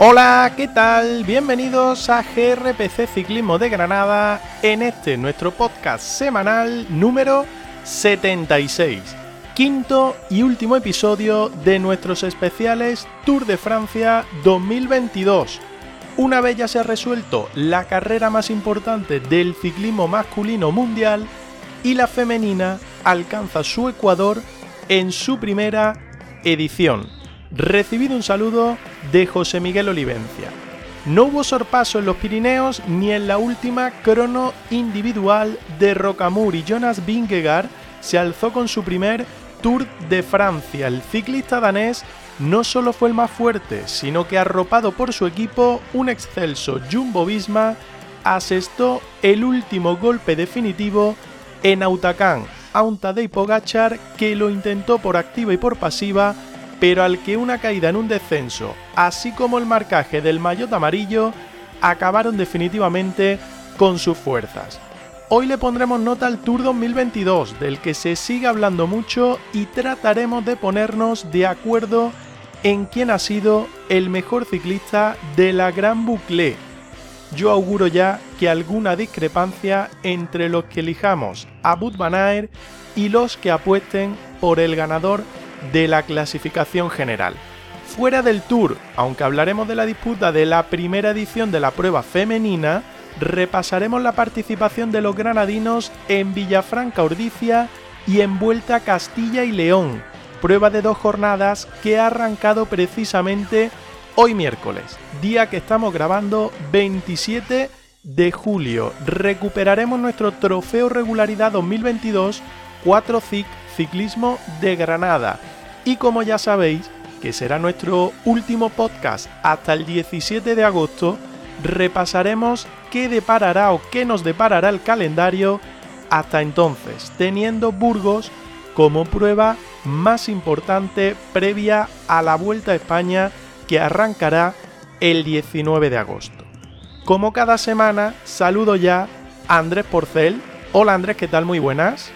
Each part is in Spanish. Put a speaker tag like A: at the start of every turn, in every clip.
A: Hola, ¿qué tal? Bienvenidos a GRPC Ciclismo de Granada en este nuestro podcast semanal número 76, quinto y último episodio de nuestros especiales Tour de Francia 2022. Una vez ya se ha resuelto la carrera más importante del ciclismo masculino mundial y la femenina alcanza su ecuador en su primera edición recibido un saludo de José Miguel Olivencia. No hubo sorpaso en los Pirineos ni en la última crono individual de Rocamur y Jonas Vingegaard se alzó con su primer Tour de Francia. El ciclista danés no solo fue el más fuerte, sino que arropado por su equipo, un excelso Jumbo Visma, asestó el último golpe definitivo en Autacán a un Tadej Pogachar que lo intentó por activa y por pasiva pero al que una caída en un descenso, así como el marcaje del maillot amarillo, acabaron definitivamente con sus fuerzas. Hoy le pondremos nota al Tour 2022, del que se sigue hablando mucho y trataremos de ponernos de acuerdo en quién ha sido el mejor ciclista de la Gran Boucle. Yo auguro ya que alguna discrepancia entre los que elijamos a Bud y los que apuesten por el ganador de la clasificación general. Fuera del Tour, aunque hablaremos de la disputa de la primera edición de la prueba femenina, repasaremos la participación de los granadinos en Villafranca Ordicia y en Vuelta Castilla y León, prueba de dos jornadas que ha arrancado precisamente hoy miércoles, día que estamos grabando 27 de julio. Recuperaremos nuestro trofeo regularidad 2022 4 CIC Ciclismo de Granada. Y como ya sabéis, que será nuestro último podcast hasta el 17 de agosto, repasaremos qué deparará o qué nos deparará el calendario hasta entonces, teniendo Burgos como prueba más importante previa a la Vuelta a España que arrancará el 19 de agosto. Como cada semana, saludo ya a Andrés Porcel. Hola Andrés, ¿qué tal? Muy buenas.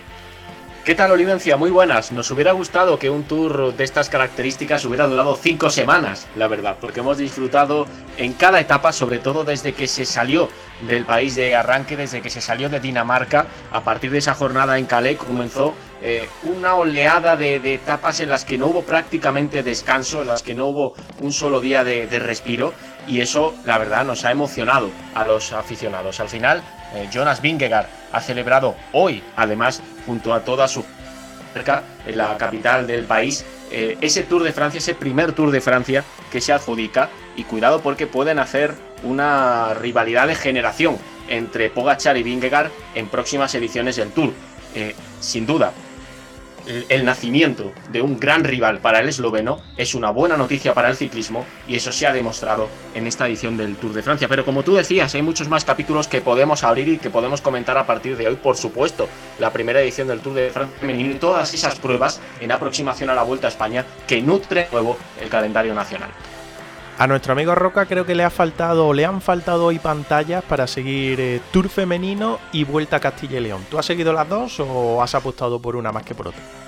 B: ¿Qué tal, Olivencia? Muy buenas. Nos hubiera gustado que un tour de estas características hubiera durado cinco semanas, la verdad, porque hemos disfrutado en cada etapa, sobre todo desde que se salió del país de arranque, desde que se salió de Dinamarca. A partir de esa jornada en Calais comenzó eh, una oleada de, etapas en las que no hubo prácticamente descanso, en las que no hubo un solo día de, respiro, y eso, la verdad, nos ha emocionado a los aficionados. Al final, eh, Jonas Vingegaard ha celebrado hoy, además, junto a toda su cerca en la capital del país, eh, ese Tour de Francia, ese primer Tour de Francia que se adjudica. Y cuidado porque pueden hacer una rivalidad de generación entre Pogachar y Vingegaard en próximas ediciones del Tour. Eh, sin duda, el nacimiento de un gran rival para el esloveno es una buena noticia para el ciclismo y eso se ha demostrado en esta edición del Tour de Francia. Pero como tú decías, hay muchos más capítulos que podemos abrir y que podemos comentar a partir de hoy, por supuesto. La primera edición del Tour de Francia y todas esas pruebas en aproximación a la Vuelta a España que nutre nuevo el calendario nacional.
A: A nuestro amigo Roca creo que le ha faltado, le han faltado hoy pantallas para seguir eh, Tour femenino y Vuelta a Castilla y León. ¿Tú has seguido las dos o has apostado por una más que por otra?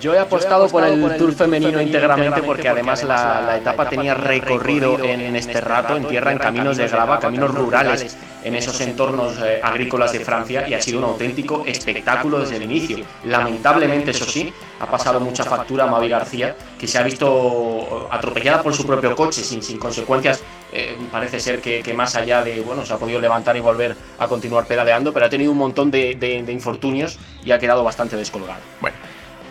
B: Yo he apostado, por, el Tour femenino íntegramente porque además la, etapa tenía recorrido en, este rato, en tierra, en caminos de grava, caminos rurales, en esos entornos eh, agrícolas de Francia y ha sido un auténtico espectáculo desde el inicio. Lamentablemente, eso sí, ha pasado mucha factura a Mavi García, que se ha visto atropellada por su propio coche sin, sin consecuencias. Eh, parece ser que, más allá de, bueno, se ha podido levantar y volver a continuar pedaleando, pero ha tenido un montón de, de infortunios y ha quedado bastante descolgado.
A: Bueno.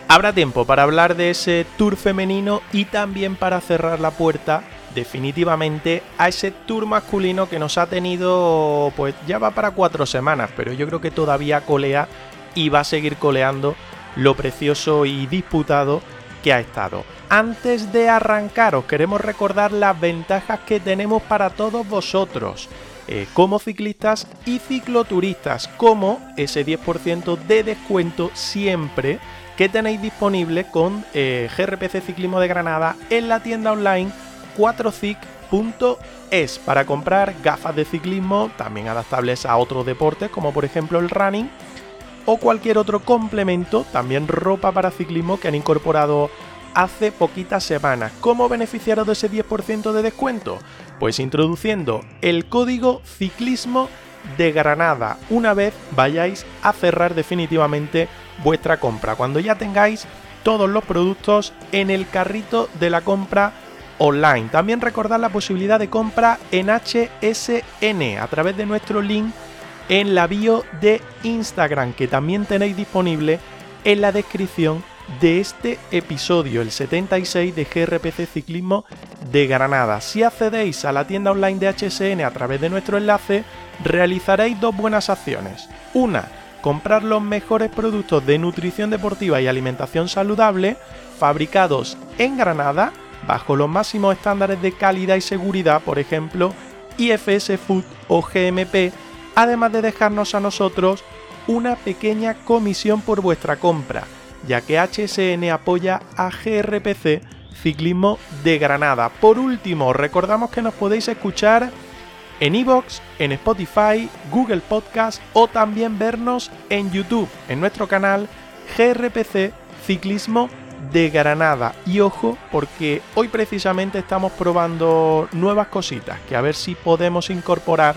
A: Habrá tiempo para hablar de ese tour femenino y también para cerrar la puerta definitivamente a ese tour masculino que nos ha tenido, pues ya va para cuatro semanas, pero yo creo que todavía colea y va a seguir coleando lo precioso y disputado que ha estado. Antes de arrancar, os queremos recordar las ventajas que tenemos para todos vosotros. Eh, como ciclistas y cicloturistas, como ese 10% de descuento siempre que tenéis disponible con eh, GRPC Ciclismo de Granada en la tienda online 4cic.es para comprar gafas de ciclismo también adaptables a otros deportes como por ejemplo el running o cualquier otro complemento, también ropa para ciclismo que han incorporado hace poquitas semanas. ¿Cómo beneficiaros de ese 10% de descuento? Pues introduciendo el código ciclismo de Granada una vez vayáis a cerrar definitivamente vuestra compra. Cuando ya tengáis todos los productos en el carrito de la compra online. También recordad la posibilidad de compra en HSN a través de nuestro link en la bio de Instagram que también tenéis disponible en la descripción de este episodio, el 76 de GRPC Ciclismo de Granada. Si accedéis a la tienda online de HSN a través de nuestro enlace, realizaréis dos buenas acciones. Una, comprar los mejores productos de nutrición deportiva y alimentación saludable fabricados en Granada bajo los máximos estándares de calidad y seguridad, por ejemplo, IFS Food o GMP, además de dejarnos a nosotros una pequeña comisión por vuestra compra ya que HSN apoya a GRPC Ciclismo de Granada. Por último, recordamos que nos podéis escuchar en iVoox, en Spotify, Google Podcast o también vernos en YouTube, en nuestro canal GRPC Ciclismo de Granada. Y ojo, porque hoy precisamente estamos probando nuevas cositas que a ver si podemos incorporar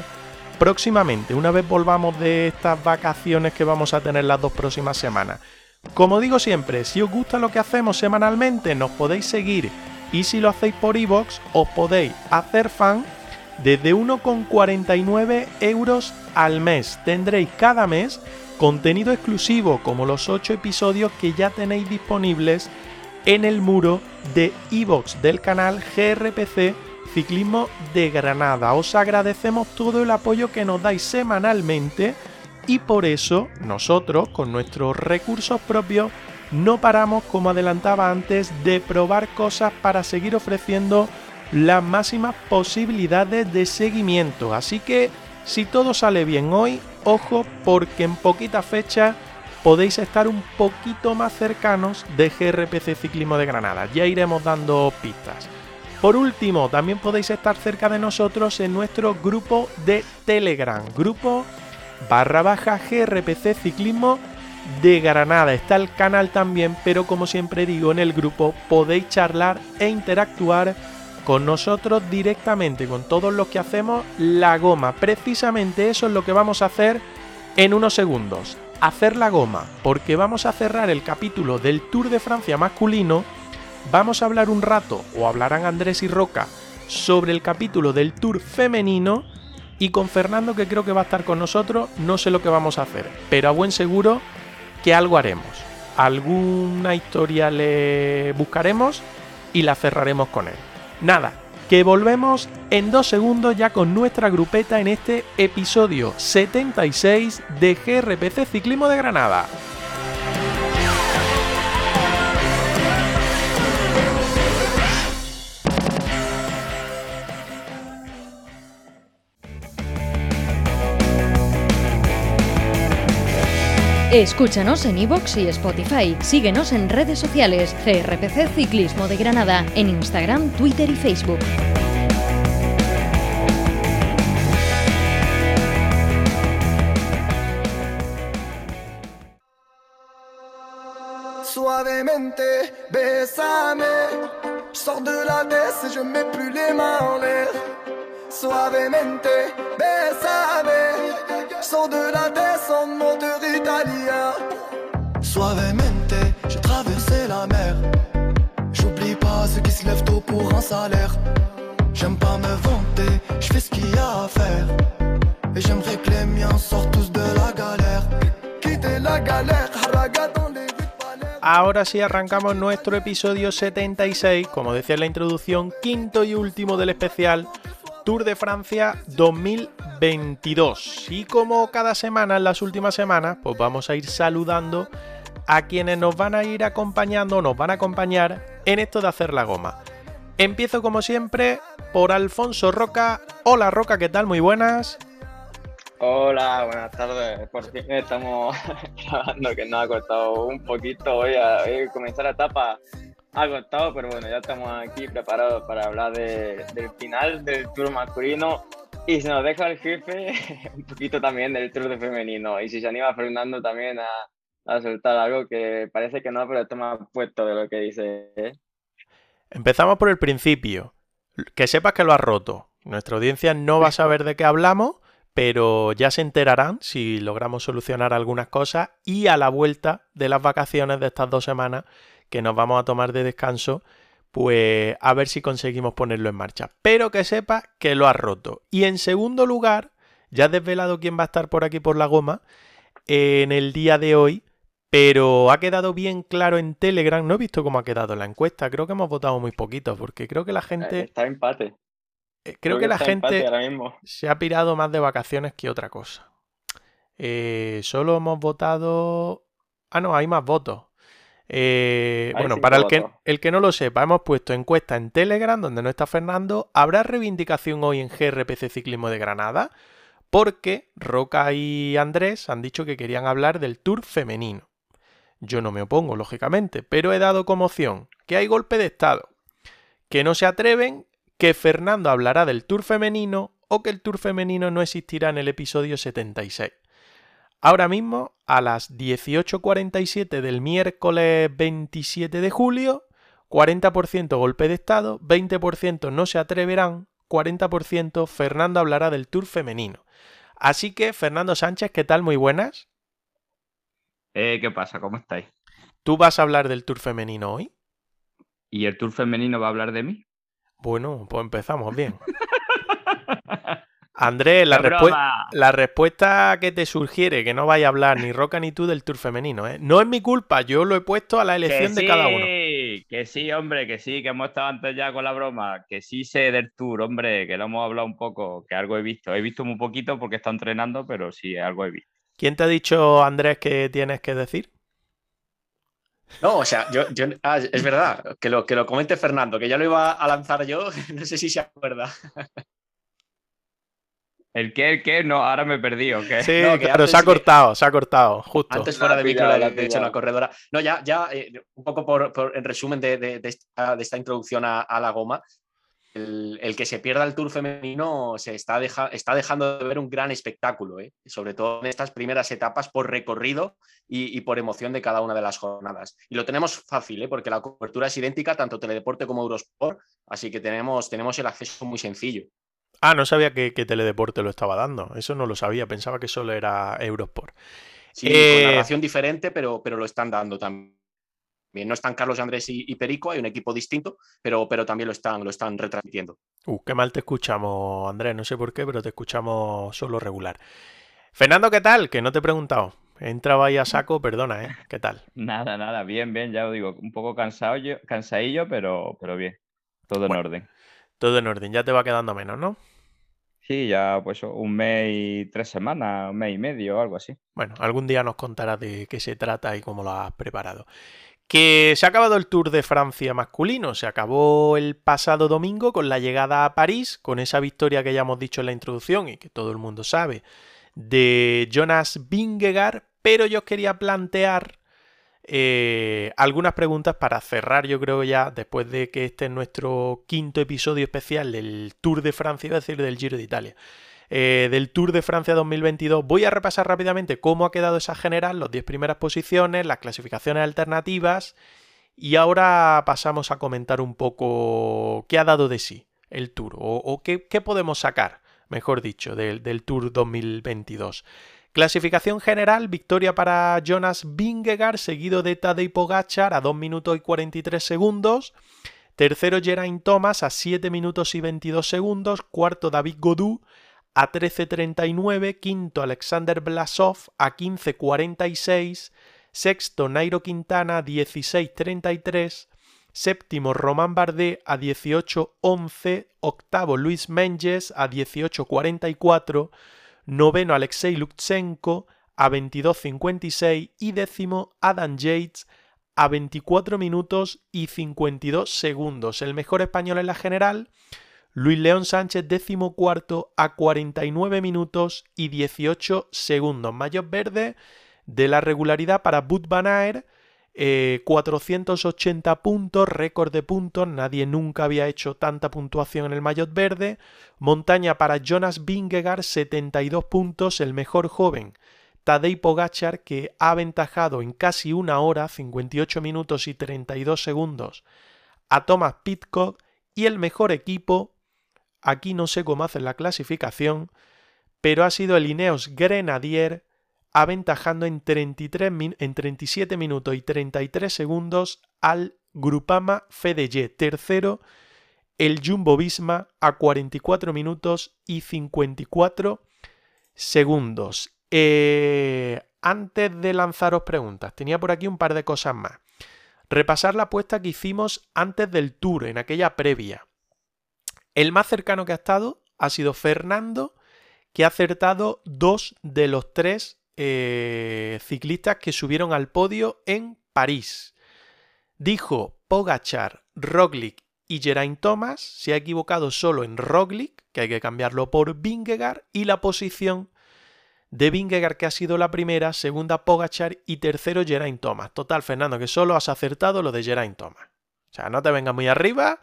A: próximamente, una vez volvamos de estas vacaciones que vamos a tener las dos próximas semanas. Como digo siempre, si os gusta lo que hacemos semanalmente, nos podéis seguir y si lo hacéis por iVoox, os podéis hacer fan desde 1,49 euros al mes. Tendréis cada mes contenido exclusivo como los 8 episodios que ya tenéis disponibles en el muro de iVoox del canal GRPC Ciclismo de Granada. Os agradecemos todo el apoyo que nos dais semanalmente y por eso nosotros con nuestros recursos propios no paramos, como adelantaba antes, de probar cosas para seguir ofreciendo las máximas posibilidades de seguimiento. Así que si todo sale bien hoy, ojo porque en poquita fecha podéis estar un poquito más cercanos de GRPC Ciclismo de Granada. Ya iremos dando pistas. Por último, también podéis estar cerca de nosotros en nuestro grupo de Telegram, grupo barra baja GRPC Ciclismo de Granada. Está el canal también, pero como siempre digo, en el grupo podéis charlar e interactuar con nosotros directamente, con todos los que hacemos la goma. Precisamente eso es lo que vamos a hacer en unos segundos. Hacer la goma, porque vamos a cerrar el capítulo del Tour de Francia masculino. Vamos a hablar un rato, o hablarán Andrés y Roca, sobre el capítulo del Tour femenino y con Fernando, que creo que va a estar con nosotros, no sé lo que vamos a hacer, pero a buen seguro que algo haremos. Alguna historia le buscaremos y la cerraremos con él. Nada, que volvemos en dos segundos ya con nuestra grupeta en este episodio 76 de GRPC Ciclismo de Granada.
C: Escúchanos en iVoox y Spotify. Síguenos en redes sociales. CRPC Ciclismo de Granada. En Instagram, Twitter y Facebook.
D: Suavemente, bésame. Sors de la baisse et je mets plus les mains en l'air. Suavemente, bésame. Sors de la baisse en moteur italien. Suavemente, j'ai traversé la mer. J'oublie pas ceux qui se lèvent tôt pour un salaire. J'aime pas me vanter, je fais ce qu'il y a à faire. Et j'aimerais que les miens sortent tous de la galère. Quitter la galère.
A: Ahora sí arrancamos nuestro episodio 76, como decía en la introducción, quinto y último del especial Tour de Francia 2022. Y como cada semana, en las últimas semanas, pues vamos a ir saludando a quienes nos van a ir acompañando, nos van a acompañar en esto de hacer la goma. Empiezo como siempre por Alfonso Roca. Hola Roca, ¿qué tal? Muy buenas.
E: Hola, buenas tardes. Por fin estamos grabando que nos ha costado un poquito hoy a, comenzar la etapa. Ha costado, pero bueno, ya estamos aquí preparados para hablar del final del Tour masculino. Y se nos deja el jefe un poquito también del Tour de femenino. Y si se anima Fernando también a, a soltar algo que parece que no, pero está más puesto de lo que dice. ¿eh?
A: Empezamos por el principio. Que sepas que lo has roto. Nuestra audiencia no va a saber de qué hablamos pero ya se enterarán si logramos solucionar algunas cosas y a la vuelta de las vacaciones de estas dos semanas que nos vamos a tomar de descanso, pues a ver si conseguimos ponerlo en marcha. Pero que sepa que lo ha roto. Y en segundo lugar, ya he desvelado quién va a estar por aquí por la goma en el día de hoy, pero ha quedado bien claro en Telegram. No he visto cómo ha quedado la encuesta. Creo que hemos votado muy poquito, porque creo que la gente.
E: Está empate.
A: Eh, creo, que, la gente se ha pirado más de vacaciones que otra cosa. Eh, solo hemos votado. Ah, no, hay más votos. Eh, bueno, para el que, el que no lo sepa, hemos puesto encuesta en Telegram, donde no está Fernando. ¿Habrá reivindicación hoy en GRPC Ciclismo de Granada? Porque Roca y Andrés han dicho que querían hablar del Tour femenino. Yo no me opongo, lógicamente, pero he dado como opción que hay golpe de Estado, que no se atreven que Fernando hablará del Tour femenino o que el Tour femenino no existirá en el episodio 76. Ahora mismo, a las 18.47 del miércoles 27 de julio, 40% golpe de Estado, 20% no se atreverán, 40% Fernando hablará del Tour femenino. Así que, Fernando Sánchez, ¿qué tal? Muy buenas.
F: Eh, ¿Qué pasa? ¿Cómo estáis?
A: ¿Tú vas a hablar del Tour femenino hoy?
F: ¿Y el Tour femenino va a hablar de mí?
A: Bueno, pues empezamos bien. Andrés, la, la, respuesta que te sugiere que no vaya a hablar ni Roca ni tú del Tour femenino, ¿eh? No es mi culpa, yo lo he puesto a la elección de cada uno.
F: Que sí, hombre, que sí, que hemos estado antes ya con la broma, que sí sé del Tour, hombre, que lo hemos hablado un poco, que algo he visto. He visto muy poquito porque está entrenando, pero sí, algo he visto.
A: ¿Quién te ha dicho, Andrés, que tienes que decir?
B: No, o sea, yo, ah, es verdad, que lo, que lo comente Fernando, que ya lo iba a lanzar yo, no sé si se acuerda.
F: ¿El qué? ¿El qué? No, ahora me he perdido. ¿qué?
A: Sí, claro, se ha cortado, se ha cortado, justo.
B: Antes fuera de micro, de hecho, la corredora. No, ya, ya eh, un poco por, en resumen de, esta, introducción a, la goma, el, que se pierda el Tour femenino se está, está dejando de ver un gran espectáculo, ¿eh? sobre todo en estas primeras etapas por recorrido y, por emoción de cada una de las jornadas. Y lo tenemos fácil, ¿eh? porque la cobertura es idéntica, tanto Teledeporte como Eurosport, así que tenemos, tenemos el acceso muy sencillo.
A: Ah, no sabía que, Teledeporte lo estaba dando, eso no lo sabía, pensaba que solo era Eurosport.
B: Sí, con eh, narración diferente, pero, pero lo están dando también no están Carlos Andrés y, Perico, hay un equipo distinto, pero, pero también lo están, lo están retransmitiendo.
A: Uh, qué mal te escuchamos, Andrés, no sé por qué, pero te escuchamos solo regular. Fernando, ¿qué tal? Que no te he preguntado. Entraba ahí a saco, perdona, ¿eh? ¿Qué tal?
F: Nada, nada, bien, bien, ya os digo, un poco cansado yo, cansadillo, pero, pero bien. Todo en orden.
A: Todo en orden, ya te va quedando menos, ¿no?
F: Sí, ya pues un mes y tres semanas, un mes y medio algo así.
A: Bueno, algún día nos contarás de qué se trata y cómo lo has preparado. Que se ha acabado el Tour de Francia masculino, se acabó el pasado domingo con la llegada a París, con esa victoria que ya hemos dicho en la introducción y que todo el mundo sabe, de Jonas Vingegaard, pero yo os quería plantear eh, algunas preguntas para cerrar, yo creo ya, después de que este es nuestro quinto episodio especial del Tour de Francia, a decir del Giro de Italia. Eh, del Tour de Francia 2022. Voy a repasar rápidamente cómo ha quedado esa general, las 10 primeras posiciones, las clasificaciones alternativas y ahora pasamos a comentar un poco qué ha dado de sí el Tour o, qué, podemos sacar, mejor dicho, del, del Tour 2022. Clasificación general, victoria para Jonas Vingegaard, seguido de Tadej Pogachar a 2 minutos y 43 segundos. Tercero Geraint Thomas a 7 minutos y 22 segundos. Cuarto David Godou a 13.39, quinto Alexander Blasov a 15.46, sexto Nairo Quintana a 16.33, séptimo Román Bardet a 18.11, octavo Luis Menges a 18.44, noveno Alexei Lutsenko a 22.56 y décimo Adam Yates a 24 minutos y 52 segundos. El mejor español en la general, Luis León Sánchez, décimo cuarto a 49 minutos y 18 segundos. Mayor verde de la regularidad para Bud Van 480 eh, puntos, récord de puntos, nadie nunca había hecho tanta puntuación en el maillot verde. Montaña para Jonas Vingegaard, 72 puntos, el mejor joven. Tadej Pogachar, que ha aventajado en casi una hora, 58 minutos y 32 segundos, a Thomas Pitcock. Y el mejor equipo, aquí no sé cómo hacen la clasificación, pero ha sido el Ineos Grenadier aventajando en, 33 en 37 minutos y 33 segundos al Grupama Fedeye. Tercero, el Jumbo Visma a 44 minutos y 54 segundos. Eh, antes de lanzaros preguntas, tenía por aquí un par de cosas más. Repasar la apuesta que hicimos antes del tour, en aquella previa. El más cercano que ha estado ha sido Fernando, que ha acertado dos de los tres eh, ciclistas que subieron al podio en París. Dijo Pogachar, Roglic y Geraint Thomas. Se ha equivocado solo en Roglic, que hay que cambiarlo por Vingegaard, y la posición de Vingegaard, que ha sido la primera, segunda Pogachar y tercero Geraint Thomas. Total, Fernando, que solo has acertado lo de Geraint Thomas. O sea, no te vengas muy arriba,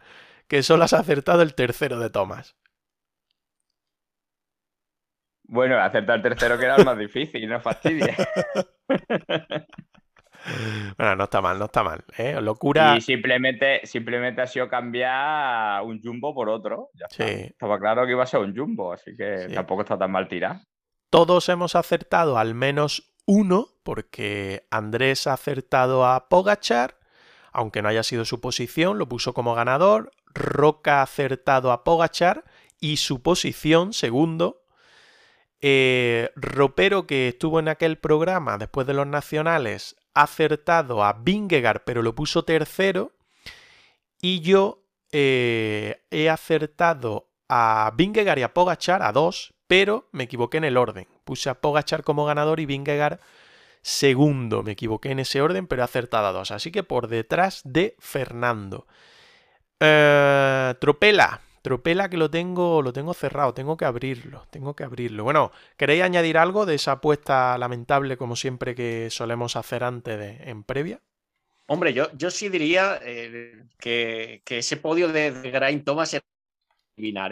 A: que solo has acertado el tercero de Thomas.
F: Bueno, acertar el tercero que era el más difícil, no fastidia.
A: bueno, no está mal, no está mal. ¿eh? Locura.
F: Y simplemente, simplemente ha sido cambiar un jumbo por otro. sí. Estaba claro que iba a ser un jumbo, así que tampoco está tan mal tirado.
A: Todos hemos acertado al menos uno, porque Andrés ha acertado a Pogachar, aunque no haya sido su posición, lo puso como ganador. Roca ha acertado a Pogachar y su posición, segundo, eh, Ropero, que estuvo en aquel programa después de los nacionales, ha acertado a Vingegaard, pero lo puso tercero. Y yo eh, he acertado a Vingegaard y a Pogachar, a dos, pero me equivoqué en el orden. Puse a Pogachar como ganador y Vingegaard segundo. Me equivoqué en ese orden, pero he acertado a dos. Así que por detrás de Fernando. Eh, Tropela, Tropela que lo tengo, lo tengo cerrado, tengo que abrirlo, tengo que abrirlo. Bueno, ¿queréis añadir algo de esa apuesta lamentable como siempre que solemos hacer antes de, en previa?
B: Hombre, yo, yo sí diría eh, que, ese podio de, de Geraint Thomas era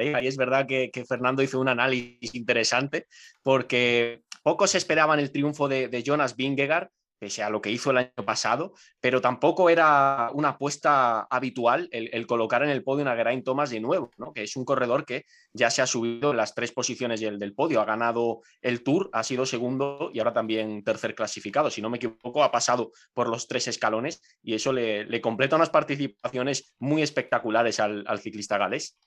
B: ¿eh? Ahí es verdad que, Fernando hizo un análisis interesante porque pocos esperaban el triunfo de, de Jonas Vingegaard pese a lo que hizo el año pasado, pero tampoco era una apuesta habitual el, colocar en el podio a Geraint Thomas de nuevo, ¿no? que es un corredor que ya se ha subido en las tres posiciones del, del, podio, ha ganado el Tour, ha sido segundo y ahora también tercer clasificado, si no me equivoco, ha pasado por los tres escalones y eso le, completa unas participaciones muy espectaculares al, ciclista galés.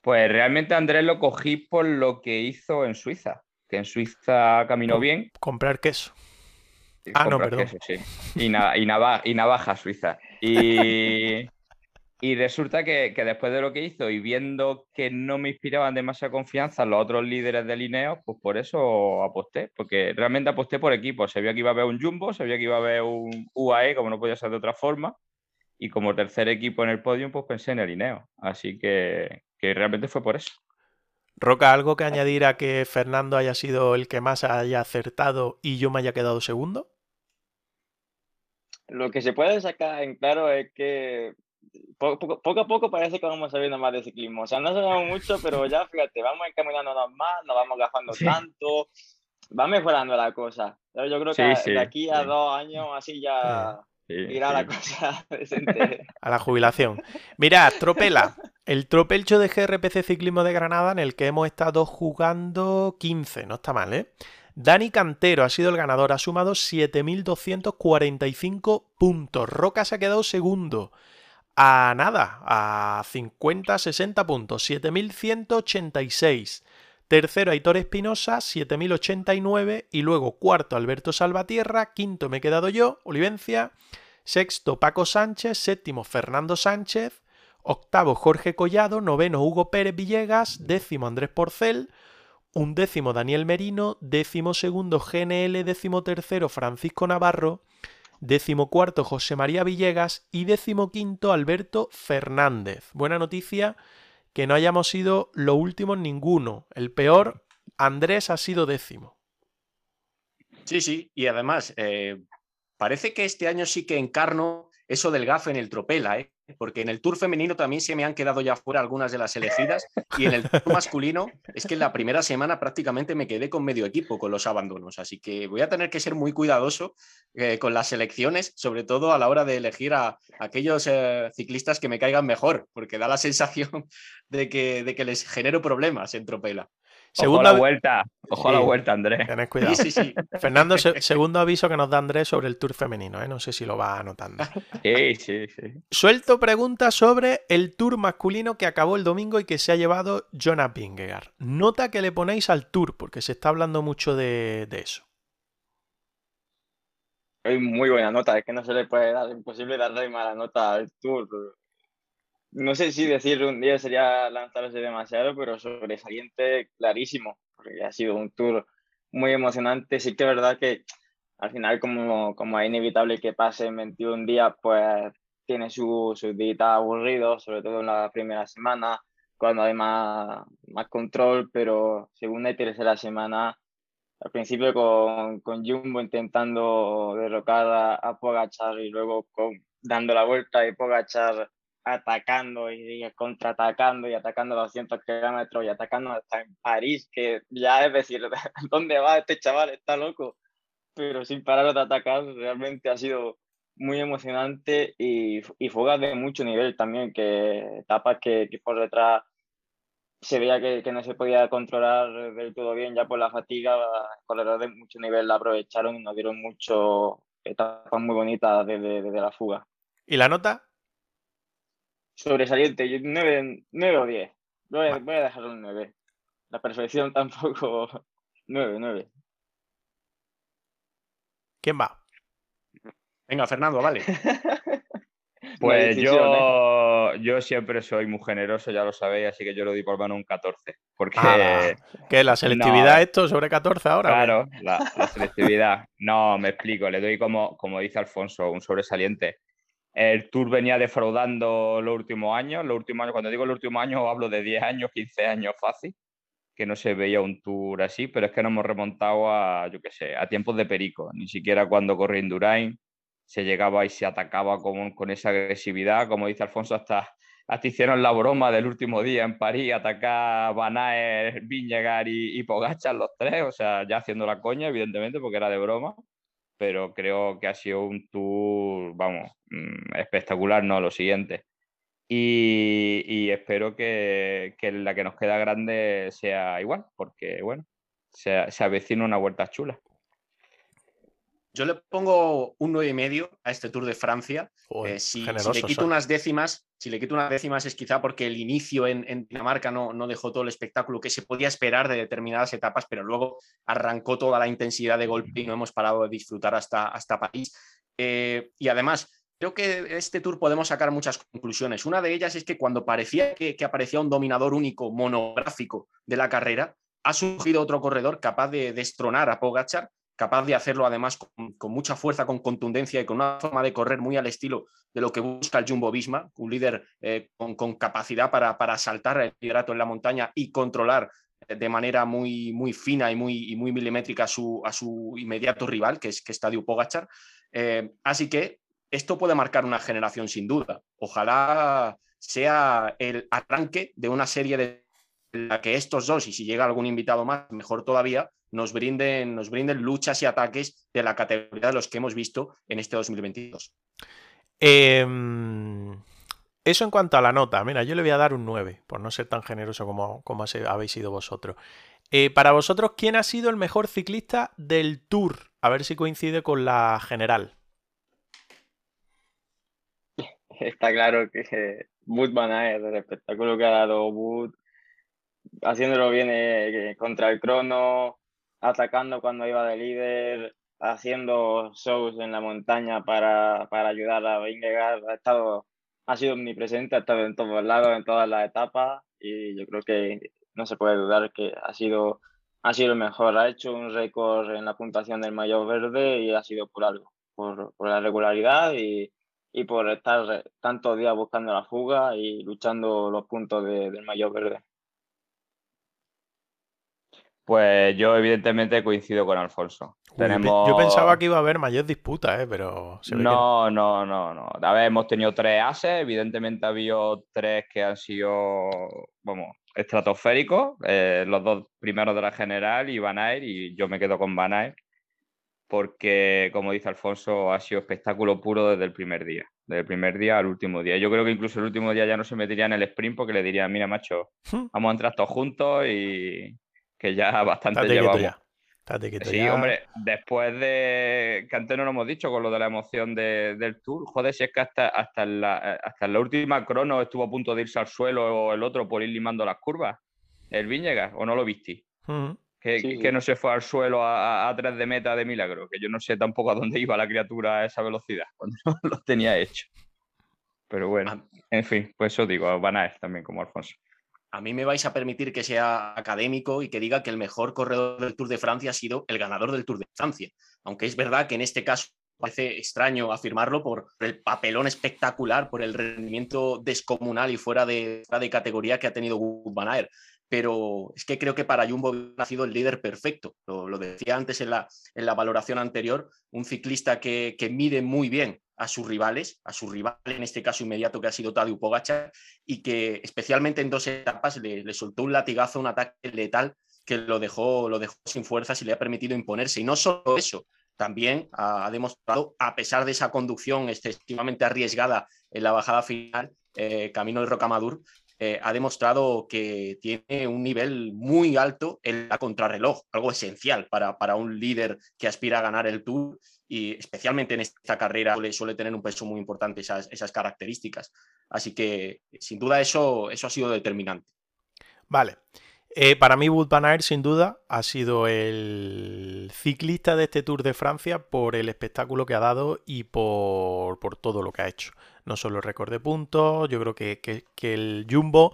F: Pues realmente Andrés lo cogí por lo que hizo en Suiza, que en Suiza caminó bien.
A: Comprar queso. Ah, no, perdón.
F: Y, navaja, suiza. Y, y resulta que, después de lo que hizo y viendo que no me inspiraban demasiada confianza los otros líderes de Lineos, pues por eso aposté, porque realmente aposté por equipo. Sabía que iba a haber un Jumbo, sabía que iba a haber un UAE, como no podía ser de otra forma, y como tercer equipo en el podio, pues pensé en el Lineo. Así que, que realmente fue por eso.
A: Roca, ¿algo que añadir a que Fernando haya sido el que más haya acertado y yo me haya quedado segundo?
E: Lo que se puede sacar en claro es que poco, a poco parece que vamos sabiendo más de ciclismo. O sea, no sabemos mucho, pero ya fíjate, vamos encaminando más, no vamos gastando tanto, va mejorando la cosa. Yo creo que de aquí a dos años así ya irá la cosa decente.
A: A la jubilación. Mira, Tropela, el tropelcho de GRPC Ciclismo de Granada en el que hemos estado jugando 15, no está mal, ¿eh? Dani Cantero ha sido el ganador, ha sumado 7.245 puntos. Roca se ha quedado segundo. A nada, a 50-60 puntos, 7.186. Tercero, Aitor Espinosa, 7.089. Y luego cuarto, Alberto Salvatierra. Quinto, me he quedado yo, Olivencia. Sexto, Paco Sánchez. Séptimo, Fernando Sánchez. Octavo, Jorge Collado. Noveno, Hugo Pérez Villegas. Décimo, Andrés Porcel. Undécimo, Daniel Merino. Décimo segundo, GNL. Décimo tercero, Francisco Navarro. decimocuarto José María Villegas y decimoquinto Alberto Fernández. Buena noticia que no hayamos sido los últimos ninguno. El peor, Andrés ha sido décimo.
B: Sí, sí, y además, eh, parece que este año sí que encarno eso del gafe en el tropela, ¿eh? Porque en el Tour femenino también se me han quedado ya fuera algunas de las elegidas y en el Tour masculino es que en la primera semana prácticamente me quedé con medio equipo con los abandonos, así que voy a tener que ser muy cuidadoso eh, con las elecciones, sobre todo a la hora de elegir a, aquellos eh, ciclistas que me caigan mejor, porque da la sensación de que, de que les genero problemas en tropela.
F: Segunda vuelta, ojo a la vuelta, Andrés.
A: Tenés cuidado. Sí, sí, Fernando, segundo aviso que nos da Andrés sobre el Tour femenino, ¿eh? no sé si lo va anotando.
F: Sí, sí, sí.
A: Suelto pregunta sobre el Tour masculino que acabó el domingo y que se ha llevado Jonas Vingegaard. Nota que le ponéis al Tour, porque se está hablando mucho de, de eso.
E: Es muy buena nota, es que no se le puede dar, imposible darle mala nota al Tour no sé si decir un día sería lanzarse demasiado, pero sobresaliente clarísimo, porque ha sido un tour muy emocionante. Sí que es verdad que al final, como, como es inevitable que pase en 21 días, pues tiene sus su días aburridos, sobre todo en la primera semana, cuando hay más, más control, pero segunda y tercera semana, al principio con, con Jumbo intentando derrocar a, a Pogachar y luego con, dando la vuelta y Pogachar atacando y contraatacando y atacando a 200 kilómetros y atacando hasta en París, que ya es decir, ¿dónde va este chaval? Está loco. Pero sin parar de atacar, realmente ha sido muy emocionante y, y fugas de mucho nivel también, que etapas que, que por detrás se veía que, que, no se podía controlar del todo bien ya por la fatiga, corredores de mucho nivel la aprovecharon y nos dieron mucho etapas muy bonitas desde, desde la fuga.
A: ¿Y la nota?
E: Sobresaliente, 9, 9 o 10. Voy a, voy a dejarlo un 9. La perfección tampoco. 9, 9.
A: ¿Quién va?
B: Venga, Fernando, vale.
F: Pues yo, yo siempre soy muy generoso, ya lo sabéis, así que yo lo di por mano un 14. Porque. Ah,
A: ¿Qué? ¿La selectividad esto sobre 14 ahora?
F: Claro, la, la, selectividad. No, me explico, le doy como, como dice Alfonso, un sobresaliente. El Tour venía defraudando los últimos años. Los últimos años, cuando digo los últimos años, hablo de 10 años, 15 años fácil, que no se veía un Tour así, pero es que nos hemos remontado a, yo qué sé, a tiempos de perico. Ni siquiera cuando corría Indurain se llegaba y se atacaba con, esa agresividad. Como dice Alfonso, hasta, hasta hicieron la broma del último día en París, atacar Van Aert, Viñegar y, y Pogachar los tres, o sea, ya haciendo la coña, evidentemente, porque era de broma pero creo que ha sido un tour, vamos, mm, espectacular, no, lo siguiente. Y, espero que, la que nos queda grande sea igual, porque, bueno, se, se avecina una vuelta chula.
B: Yo le pongo un 9,5 y medio a este Tour de Francia. Eh, si, le quito unas décimas, si le quito unas décimas es quizá porque el inicio en, Dinamarca no, no, dejó todo el espectáculo que se podía esperar de determinadas etapas, pero luego arrancó toda la intensidad de golpe y no hemos parado de disfrutar hasta, hasta París. Eh, y además, creo que de este tour podemos sacar muchas conclusiones. Una de ellas es que cuando parecía que, que aparecía un dominador único, monográfico de la carrera, ha surgido otro corredor capaz de destronar a Pogachar capaz de hacerlo además con, mucha fuerza, con contundencia y con una forma de correr muy al estilo de lo que busca el Jumbo Visma, un líder eh, con, capacidad para, para, saltar el liderato en la montaña y controlar de manera muy, muy fina y muy, muy milimétrica a su, a su inmediato rival, que es, que Stadio Pogachar. Eh, así que esto puede marcar una generación sin duda. Ojalá sea el arranque de una serie de la que estos dos, y si llega algún invitado más, mejor todavía, nos brinden, nos brinden luchas y ataques de la categoría de los que hemos visto en este 2022.
A: Em, eso en cuanto a la nota. Mira, yo le voy a dar un 9, por no ser tan generoso como, como habéis sido vosotros. Eh, para vosotros, ¿quién ha sido el mejor ciclista del Tour? A ver si coincide con la general.
E: Está claro que Wood Van Aert, el espectáculo que ha dado Wood, haciéndolo bien eh, contra el crono, atacando cuando iba de líder, haciendo shows en la montaña para, para ayudar a Vingegaard. Ha, estado, ha sido omnipresente, ha estado en todos lados, en todas las etapas y yo creo que no se puede dudar que ha sido, ha sido mejor. Ha hecho un récord en la puntuación del mayor verde y ha sido por algo. por, la regularidad y, por estar tantos días buscando la fuga y luchando los puntos del mayor verde.
F: Pues yo evidentemente coincido con Alfonso.
A: Yo pensaba que iba a haber mayor disputa, ¿eh? pero...
F: no, no, no, no. A ver, hemos tenido tres ases, evidentemente ha habido tres que han sido, vamos, estratosféricos, eh, los dos primeros de la general y Van y yo me quedo con Van porque, como dice Alfonso, ha sido espectáculo puro desde el primer día, desde el primer día al último día. Yo creo que incluso el último día ya no se metería en el sprint porque le diría, mira, macho, vamos a entrar todos juntos y que ya bastante llevamos. Ya. sí, hombre, después de que antes no lo hemos dicho con lo de la emoción del tour, joder, si es que hasta, hasta, en la, hasta la última crono estuvo a punto de irse al suelo o el otro por ir limando las curvas, el Viñegas, ¿o no lo viste? que, no se fue al suelo a, a, tres de meta de milagro, que yo no sé tampoco a dónde iba la criatura a esa velocidad cuando lo tenía hecho. Pero bueno, ah. en fin, pues eso digo, van a ir también como Alfonso
B: a mí me vais a permitir que sea académico y que diga que el mejor corredor del Tour de Francia ha sido el ganador del Tour de Francia. Aunque es verdad que en este caso parece extraño afirmarlo por el papelón espectacular, por el rendimiento descomunal y fuera de, categoría que ha tenido Wood Van Aert pero es que creo que para Jumbo ha sido el líder perfecto. Lo, decía antes en la, en la, valoración anterior, un ciclista que, que, mide muy bien a sus rivales, a su rival en este caso inmediato que ha sido Tadeu Pogacar, y que especialmente en dos etapas le, le, soltó un latigazo, un ataque letal que lo dejó, lo dejó sin fuerzas y le ha permitido imponerse. Y no solo eso, también ha, demostrado, a pesar de esa conducción excesivamente arriesgada en la bajada final, eh, camino de Rocamadur, eh, ha demostrado que tiene un nivel muy alto en la contrarreloj, algo esencial para, para, un líder que aspira a ganar el Tour y especialmente en esta carrera suele, suele tener un peso muy importante esas, esas, características. Así que sin duda eso, eso ha sido determinante.
A: Vale. Eh, para mí, Wood Van Aert, sin duda, ha sido el ciclista de este Tour de Francia por el espectáculo que ha dado y por, por todo lo que ha hecho no solo récord de puntos, yo creo que, el Jumbo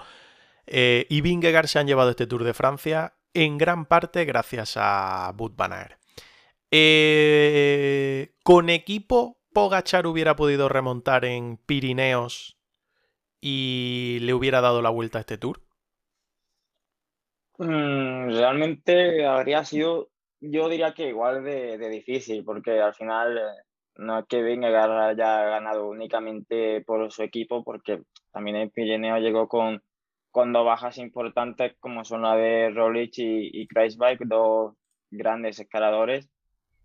A: eh, y Vingegaard se han llevado este Tour de Francia en gran parte gracias a Wout van Aert. Eh, con equipo, Pogachar hubiera podido remontar en Pirineos y le hubiera dado la vuelta a este Tour.
E: Mm, realmente habría sido, yo diría que igual de, de difícil, porque al final eh, no es que Vingegaard haya ganado únicamente por su equipo, porque también el Pirineo llegó con, con dos bajas importantes como son la de Rolich y, y Kreisbike, dos grandes escaladores.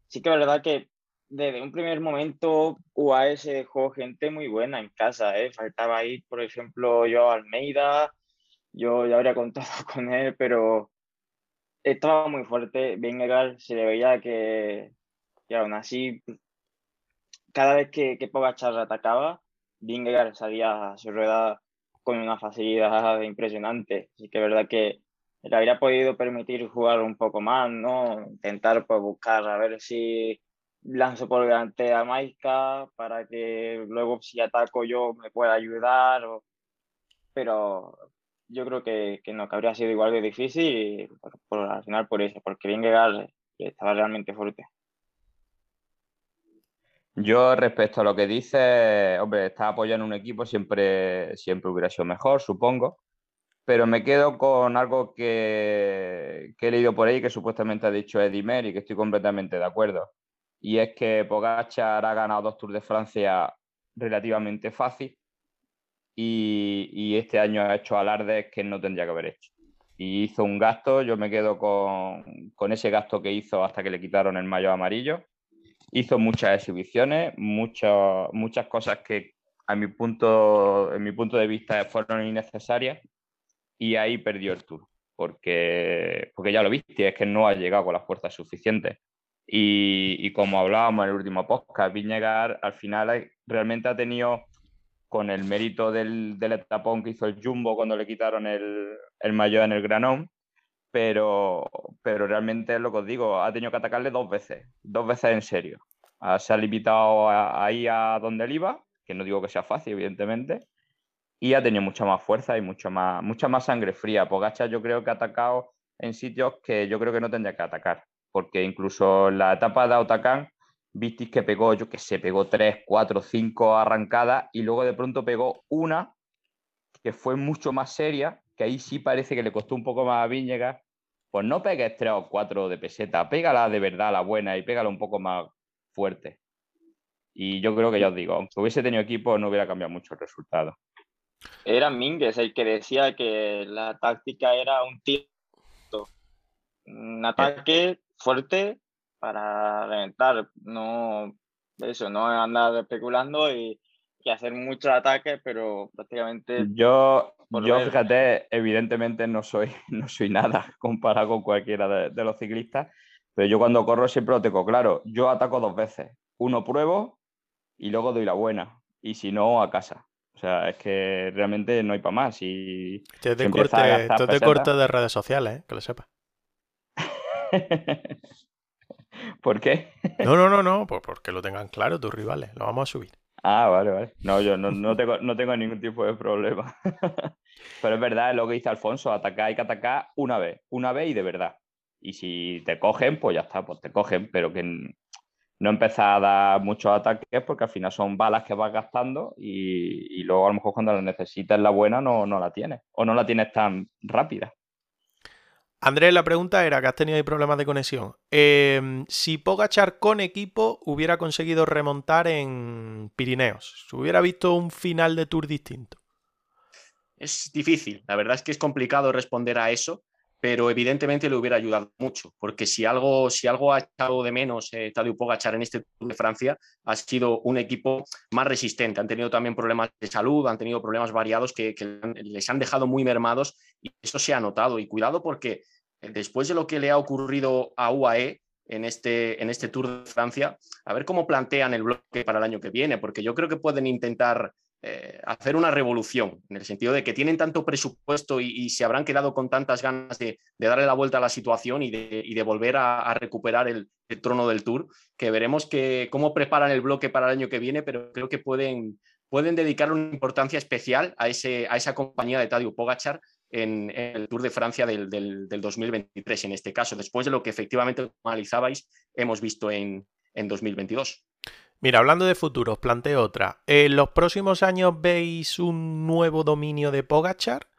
E: Sí que es verdad que desde un primer momento UAE se dejó gente muy buena en casa. ¿eh? Faltaba ahí, por ejemplo, yo Almeida, yo ya habría contado con él, pero estaba muy fuerte. Vingegaard se le veía que, que aún así cada vez que, que Pogachar atacaba, Vingegaard salía a su rueda con una facilidad impresionante. Así que es verdad que le habría podido permitir jugar un poco más, ¿no? Intentar pues, buscar a ver si lanzo por delante a Maika para que luego si ataco yo me pueda ayudar. Pero yo creo que, que no, que habría sido igual de difícil por, al final por eso, porque Vingegaard estaba realmente fuerte.
F: Yo respecto a lo que dice, hombre, está apoyando un equipo siempre, siempre hubiera sido mejor, supongo, pero me quedo con algo que, he leído por ahí que supuestamente ha dicho Edimer y que estoy completamente de acuerdo. Y es que Pogachar ha ganado dos Tours de Francia relativamente fácil y, este año ha hecho alardes que no tendría que haber hecho. Y hizo un gasto, yo me quedo con, con ese gasto que hizo hasta que le quitaron el mayo amarillo hizo muchas exhibiciones, muchas muchas cosas que a mi punto, en mi punto de vista fueron innecesarias y ahí perdió el tour, porque, porque ya lo viste, es que no ha llegado con las fuerzas suficientes. Y, y como hablábamos en el último podcast, Viñegar al final realmente ha tenido, con el mérito del, del etapón que hizo el Jumbo cuando le quitaron el, el mayor en el Granón, pero, pero realmente es lo que os digo, ha tenido que atacarle dos veces, dos veces en serio. Ah, se ha limitado ahí a donde él iba, que no digo que sea fácil, evidentemente, y ha tenido mucha más fuerza y más, mucha más sangre fría. Pogacha yo creo que ha atacado en sitios que yo creo que no tendría que atacar, porque incluso en la etapa de Autacán visteis que pegó, yo que sé, pegó tres, cuatro, cinco arrancadas y luego de pronto pegó una que fue mucho más seria, que ahí sí parece que le costó un poco más a Viñegas. Pues no pegues tres o cuatro de peseta, pégala de verdad, la buena, y pégala un poco más fuerte. Y yo creo que ya os digo, aunque hubiese tenido equipo, no hubiera cambiado mucho el resultado.
E: Era Mingues el que decía que la táctica era un tiro, un ataque fuerte para reventar, no eso, no andar especulando y, hacer muchos ataques, pero prácticamente.
F: Yo, yo fíjate, evidentemente no soy, no soy nada comparado con cualquiera de, de, los ciclistas, pero yo cuando corro siempre lo tengo claro. Yo ataco dos veces. Uno pruebo y luego doy la buena. Y si no, a casa. O sea, es que realmente no hay para más. Y
A: te te corte de redes sociales, ¿eh? que lo sepas.
F: ¿Por qué?
A: no, no, no, no, pues porque lo tengan claro tus rivales. Lo vamos a subir.
F: Ah, vale, vale. No, yo no, tengo, no tengo ningún tipo de problema. Pero es verdad, es lo que dice Alfonso, atacar hay que atacar una vez, una vez y de verdad. Y si te cogen, pues ya está, pues te cogen, pero que no empezar a dar muchos ataques porque al final son balas que vas gastando y, luego a lo mejor cuando la necesitas la buena no, no la tienes o no la tienes tan rápida.
A: Andrés, la pregunta era que has tenido ahí problemas de conexión. Em, si Pogachar con equipo hubiera conseguido remontar en Pirineos, ¿se hubiera visto un final de tour distinto?
B: Es difícil, la verdad es que es complicado responder a eso pero evidentemente le hubiera ayudado mucho, porque si algo, si algo ha echado de menos eh, Tadeu Pogacar en este Tour de Francia, ha sido un equipo más resistente. Han tenido también problemas de salud, han tenido problemas variados que, les han dejado muy mermados y eso se ha notado. Y cuidado porque eh, después de lo que le ha ocurrido a UAE, en este, en este Tour de Francia, a ver cómo plantean el bloque para el año que viene, porque yo creo que pueden intentar eh, hacer una revolución, en el sentido de que tienen tanto presupuesto y, se habrán quedado con tantas ganas de, darle la vuelta a la situación y de, volver a, recuperar el, trono del Tour, que veremos que, cómo preparan el bloque para el año que viene, pero creo que pueden, pueden dedicar una importancia especial a, ese, a esa compañía de Tadeu Pogachar en, el Tour de Francia del, del, 2023, en este caso, después de lo que efectivamente analizabais, hemos visto en, en 2022.
A: Mira, hablando de futuros, planteo otra. ¿En los próximos años veis un nuevo dominio de Pogachar?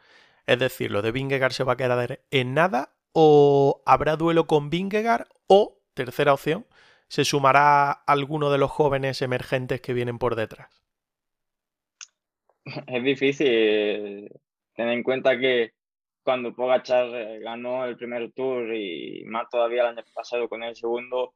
A: Es decir, ¿lo de Vingegaard se va a quedar en nada? ¿O habrá duelo con Vingegaard? O, tercera opción, se sumará alguno de los jóvenes emergentes que vienen por detrás.
E: Es difícil tener en cuenta que cuando Pogachar eh, ganó el primer tour y más todavía el año pasado con el segundo,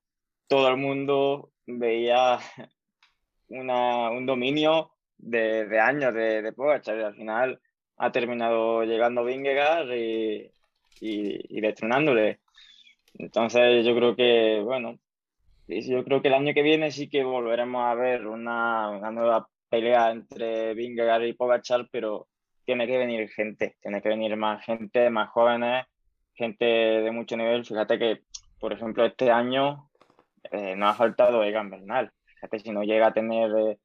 E: todo el mundo veía un dominio de, años de, de Pogacar y al final ha terminado llegando Vingegaard y, y, destronándole. Entonces yo creo que, bueno, yo creo que el año que viene sí que volveremos a ver una, una nueva pelea entre Vingegaard y Pogachar, pero tiene que venir gente, tiene que venir más gente, más jóvenes, gente de mucho nivel. Fíjate que, por ejemplo, este año eh, no ha faltado Egan Bernal. Fíjate, si no llega a tener eh,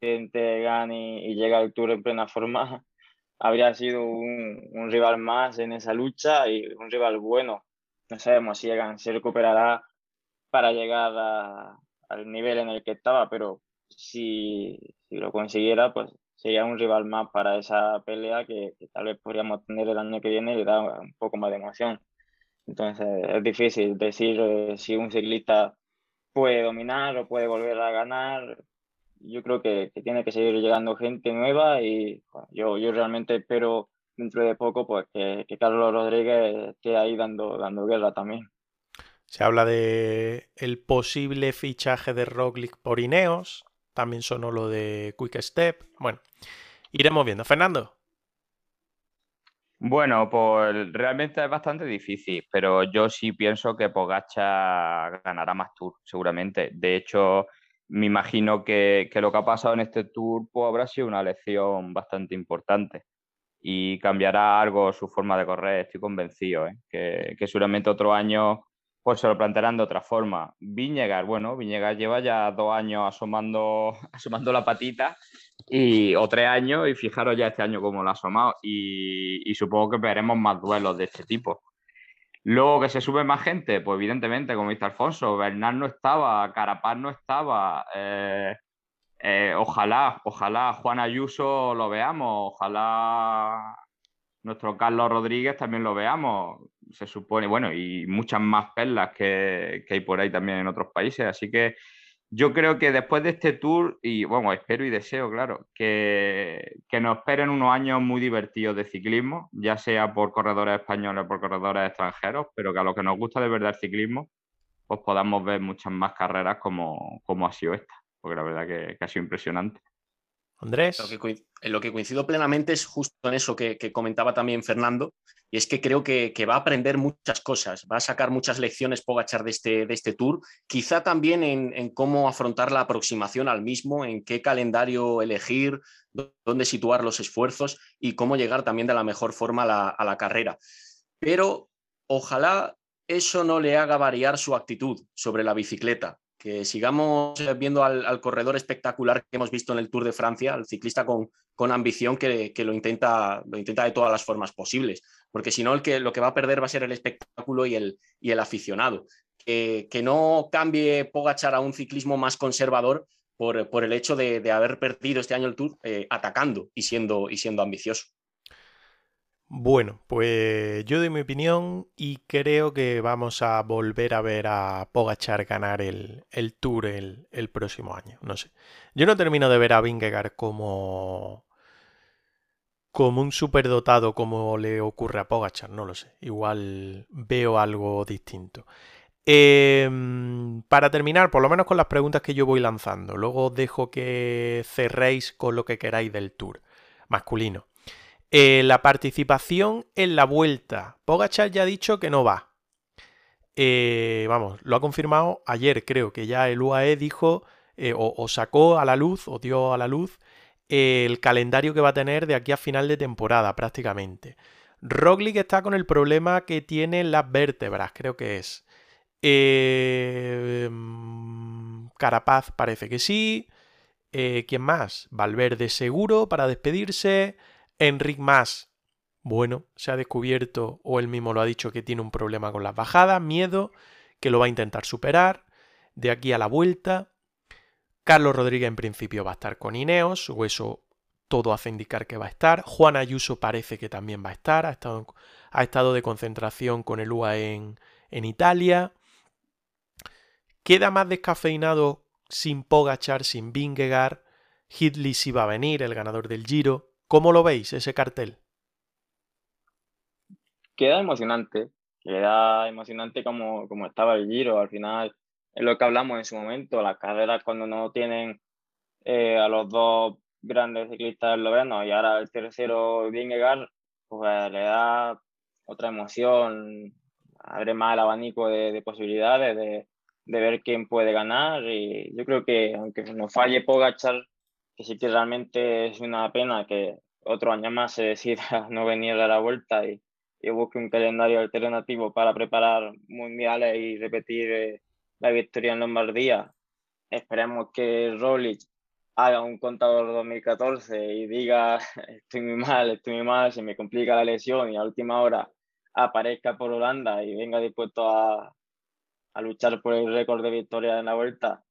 E: gente Egan y, llega al Tour en plena forma, habría sido un, rival más en esa lucha y un rival bueno. No sabemos si Egan se recuperará para llegar al nivel en el que estaba, pero si, lo consiguiera, pues sería un rival más para esa pelea que, tal vez podríamos tener el año que viene y le da un poco más de emoción. Entonces es difícil decir eh, si un ciclista puede dominar o puede volver a ganar. Yo creo que, tiene que seguir llegando gente nueva y yo, yo realmente espero dentro de poco pues que, Carlos Rodríguez esté ahí dando, dando guerra también.
A: Se habla de el posible fichaje de Roglic por Ineos, también sonó lo de Quick Step. Bueno, iremos viendo. Fernando.
F: Bueno, pues realmente es bastante difícil, pero yo sí pienso que Pogacha ganará más Tour, seguramente. De hecho, me imagino que, lo que ha pasado en este Tour pues, habrá sido una lección bastante importante y cambiará algo su forma de correr, estoy convencido, ¿eh? que, que seguramente otro año pues se lo plantearán de otra forma. Viñegar, bueno, Viñegar lleva ya dos años asomando, asomando la patita y, o tres años y fijaros ya este año cómo lo ha asomado y, supongo que veremos más duelos de este tipo. Luego que se sube más gente, pues evidentemente, como dice Alfonso, Bernal no estaba, Carapaz no estaba. Eh, eh, ojalá, ojalá Juan Ayuso lo veamos, ojalá nuestro Carlos Rodríguez también lo veamos. Se supone, bueno, y muchas más perlas que, que hay por ahí también en otros países. Así que yo creo que después de este tour, y bueno, espero y deseo, claro, que, nos esperen unos años muy divertidos de ciclismo, ya sea por corredores españoles o por corredores extranjeros, pero que a los que nos gusta de verdad el ciclismo, pues podamos ver muchas más carreras como, como ha sido esta, porque la verdad que ha sido impresionante.
A: Andrés.
B: en lo que coincido plenamente es justo en eso que, comentaba también Fernando, y es que creo que, va a aprender muchas cosas, va a sacar muchas lecciones Pogachar de este, de este tour, quizá también en, cómo afrontar la aproximación al mismo, en qué calendario elegir, dónde situar los esfuerzos y cómo llegar también de la mejor forma a la carrera. Pero ojalá eso no le haga variar su actitud sobre la bicicleta que sigamos eh, viendo al, corredor espectacular que hemos visto en el Tour de Francia, al ciclista con, con ambición que, lo, intenta, lo intenta de todas las formas posibles, porque si no, que, lo que va a perder va a ser el espectáculo y el, y el aficionado. Que, no cambie Pogachar a un ciclismo más conservador por, por el hecho de, haber perdido este año el Tour eh, atacando y siendo, y siendo ambicioso.
A: Bueno, pues yo doy mi opinión y creo que vamos a volver a ver a Pogachar ganar el, Tour el, próximo año. No sé. Yo no termino de ver a Vingegaard como como un superdotado como le ocurre a Pogachar, no lo sé. Igual veo algo distinto. Em, para terminar, por lo menos con las preguntas que yo voy lanzando, luego dejo que cerréis con lo que queráis del tour masculino. Eh, la participación en la vuelta. Pogachar ya ha dicho que no va. Eh, vamos, lo ha confirmado ayer, creo que ya el UAE dijo eh, o, sacó a la luz o dio a la luz el calendario que va a tener de aquí a final de temporada prácticamente. Roglic está con el problema que tiene las vértebras, creo que es. Mm, Carapaz parece que sí. ¿Quién más? Valverde seguro para despedirse. Enric Mas, bueno, se ha descubierto, o él mismo lo ha dicho, que tiene un problema con las bajadas, miedo, que lo va a intentar superar. De aquí a la vuelta. Carlos Rodríguez en principio va a estar con Ineos, o eso todo hace indicar que va a estar. Juan Ayuso parece que también va a estar, ha estado, ha estado de concentración con el UAE en, en Italia. Queda más descafeinado sin Pogachar, sin Vingegaard. Hitley sí va a venir, el ganador del Giro. ¿Cómo lo veis ese cartel?
E: Queda emocionante, queda emocionante como, como estaba el Giro. Al final es lo que hablamos en su momento, las carreras cuando no tienen eh, a los dos grandes ciclistas eslovenos y ahora el tercero Vingegaard, pues le da otra emoción, abre más el abanico de, posibilidades de, de, ver quién puede ganar y yo creo que aunque nos falle Pogachar que sí que realmente es una pena que otro año más se decida no venir a la vuelta y, busque un calendario alternativo para preparar mundiales y repetir eh, la victoria en Lombardía. Esperemos que Roglic haga un contador 2014 y diga estoy muy mal, estoy muy mal, se me complica la lesión y a última hora aparezca por Holanda y venga dispuesto a, a luchar por el récord de victoria en la vuelta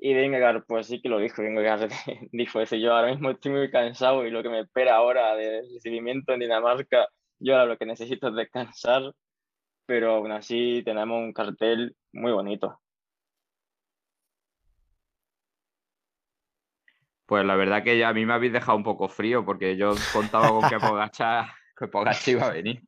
E: y Vingegaard, pues sí que lo dijo, Vingegaard dijo eso, yo ahora mismo estoy muy cansado y lo que me espera ahora de recibimiento en Dinamarca, yo ahora lo que necesito es descansar, pero aún así tenemos un cartel muy bonito.
F: Pues la verdad que ya a mí me habéis dejado un poco frío porque yo contaba con que Pogacha, que iba a venir.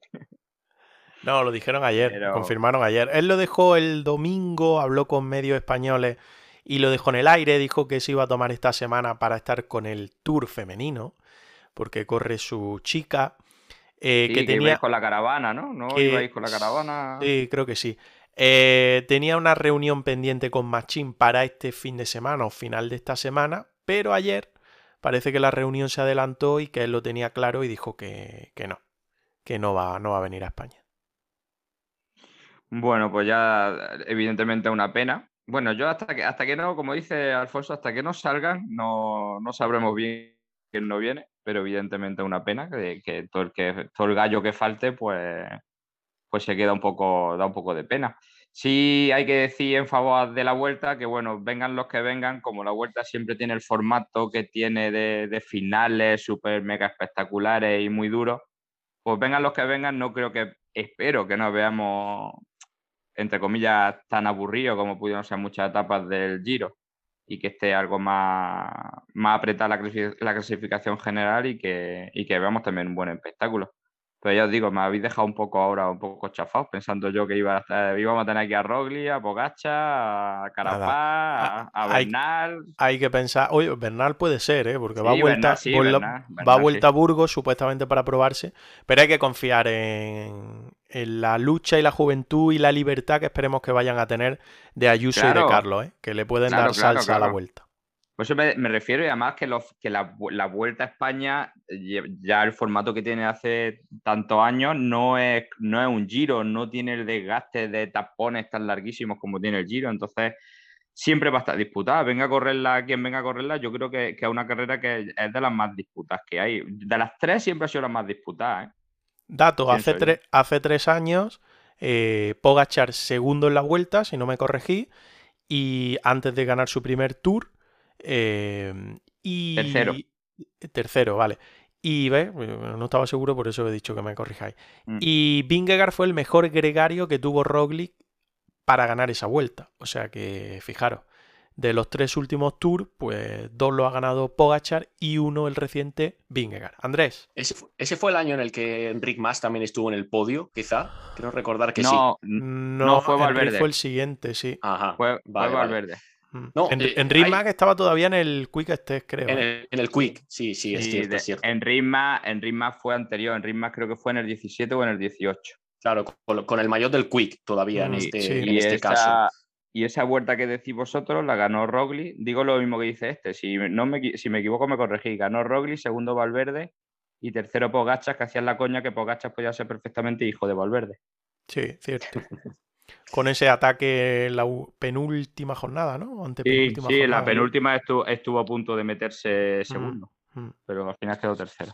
A: No, lo dijeron ayer, confirmaron ayer. Él lo dejó el domingo, habló con medios españoles y lo dejó en el aire, dijo que se iba a tomar esta semana para estar con el Tour femenino, porque corre su chica.
F: Eh, que, tenía... con la caravana, ¿no? ¿No ibais con la caravana?
A: Sí, creo que sí. Eh, tenía una reunión pendiente con Machín para este fin de semana o final de esta semana, pero ayer parece que la reunión se adelantó y que él lo tenía claro y dijo que, que no, que no va, no va a venir a España.
F: Bueno, pues ya evidentemente una pena, bueno, yo hasta que, hasta que no, como dice Alfonso, hasta que no salgan, no, sabremos bien quién no viene, pero evidentemente una pena que, todo, el que todo el gallo que falte, pues, pues se queda un poco, da un poco de pena. Sí hay que decir en favor de la vuelta que, bueno, vengan los que vengan, como la vuelta siempre tiene el formato que tiene de, de finales súper mega espectaculares y muy duros, pues vengan los que vengan, no creo que, espero que nos veamos, entre comillas, tan aburridos como pudieron ser muchas etapas del Giro y que esté algo más, más apretada la, clasificación general y que, y que veamos también un buen espectáculo. Pero ya os digo, me habéis dejado un poco ahora, un poco chafados, pensando yo que iba a íbamos a tener aquí a Rogli, a Pogacha, a Carapaz, a, Bernal.
A: Hay, que pensar, oye, Bernal puede ser, ¿eh? porque va, a vuelta, va a vuelta a Burgos supuestamente para probarse, pero hay que confiar en, la lucha y la juventud y la libertad que esperemos que vayan a tener de Ayuso y de Carlos, ¿eh? que le pueden dar salsa a la vuelta.
F: Por eso me, refiero y además que, los, que la, Vuelta a España, ya el formato que tiene hace tantos años, no es, no es un giro, no tiene el desgaste de tapones tan larguísimos como tiene el giro. Entonces, siempre va a estar disputada. Venga a correrla quien venga a correrla, yo creo que, es una carrera que es de las más disputadas que hay. De las tres siempre ha sido la más disputada. ¿eh?
A: Dato, hace, hace tres años, eh, Pogachar segundo en la vuelta, si no me corregí, y antes de ganar su primer tour
F: Em, y... Tercero.
A: Tercero, vale. Y ve, no estaba seguro, por eso he dicho que me corrijáis. Mm. Y Vingegaard fue el mejor gregario que tuvo Roglic para ganar esa vuelta. O sea que, fijaros, de los tres últimos tours, pues dos lo ha ganado Pogachar y uno el reciente Vingegaard. Andrés.
B: Ese fue, el año en el que Enric Mas también estuvo en el podio, quizá. Quiero recordar que
F: sí.
A: No, no fue Valverde. fue el siguiente, sí.
F: Ajá, fue, Valverde.
A: Mm. No, en, eh, en estaba todavía en el Quick Test, creo.
B: En ¿eh? el, Quick, sí, sí, es cierto, es cierto.
F: En Ritma, en fue anterior, en Ritma creo que fue en el 17 o en el 18.
B: Claro, con, el mayor del Quick todavía en este, en este caso.
F: Y esa vuelta que decís vosotros la ganó Rogli. Digo lo mismo que dice este. Si, no me, si me equivoco, me corregí. Ganó Rogli, segundo Valverde y tercero Pogachas, que hacían la coña que Pogachas podía ser perfectamente hijo de Valverde.
A: Sí, cierto. con ese ataque en la penúltima jornada, ¿no?
F: sí, sí, la penúltima estuvo, a punto de meterse segundo, mm, mm. pero al final quedó tercero.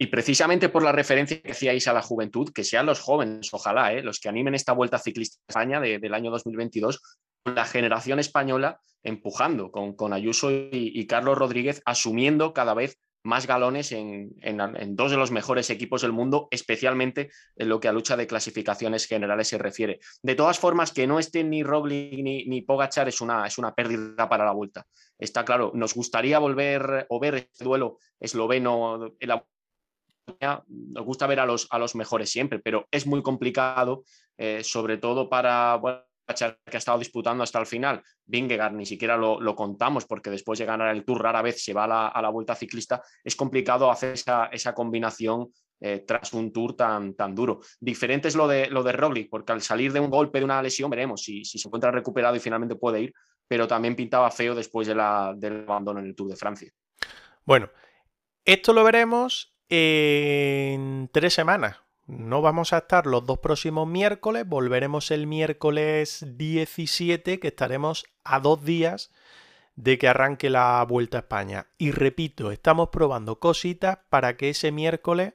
B: Y precisamente por la referencia que hacíais a la juventud, que sean los jóvenes, ojalá, ¿eh? los que animen esta vuelta ciclista de España del año 2022, la generación española empujando con, con Ayuso y, Carlos Rodríguez, asumiendo cada vez más galones en, dos de los mejores equipos del mundo, especialmente en lo que a lucha de clasificaciones generales se refiere. De todas formas, que no estén ni Roglic ni, ni Pogachar es una, es una pérdida para la vuelta. Está claro, nos gustaría volver o ver este duelo esloveno en la nos gusta ver a los, a los mejores siempre, pero es muy complicado, eh, sobre todo para que ha estado disputando hasta el final, Vingegaard ni siquiera lo, contamos porque después de ganar el Tour rara vez se va a la, vuelta ciclista, es complicado hacer esa, combinación eh, tras un Tour tan, duro. Diferente es lo de, lo de Roglic, porque al salir de un golpe, de una lesión, veremos si, se encuentra recuperado y finalmente puede ir, pero también pintaba feo después del abandono en el Tour de Francia.
A: Bueno, esto lo veremos en tres semanas, no vamos a estar los dos próximos miércoles, volveremos el miércoles 17, que estaremos a dos días de que arranque la Vuelta a España. Y repito, estamos probando cositas para que ese miércoles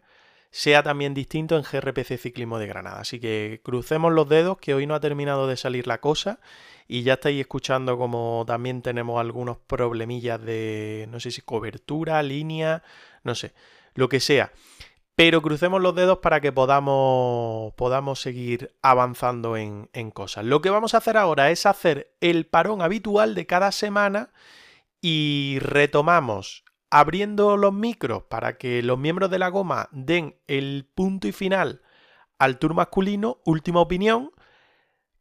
A: sea también distinto en GRPC Ciclismo de Granada. Así que crucemos los dedos, que hoy no ha terminado de salir la cosa y ya estáis escuchando como también tenemos algunos problemillas de, no sé si cobertura, línea, no sé, lo que sea. Pero crucemos los dedos para que podamos, podamos seguir avanzando en, en cosas. Lo que vamos a hacer ahora es hacer el parón habitual de cada semana y retomamos abriendo los micros para que los miembros de la goma den el punto y final al tour masculino, última opinión,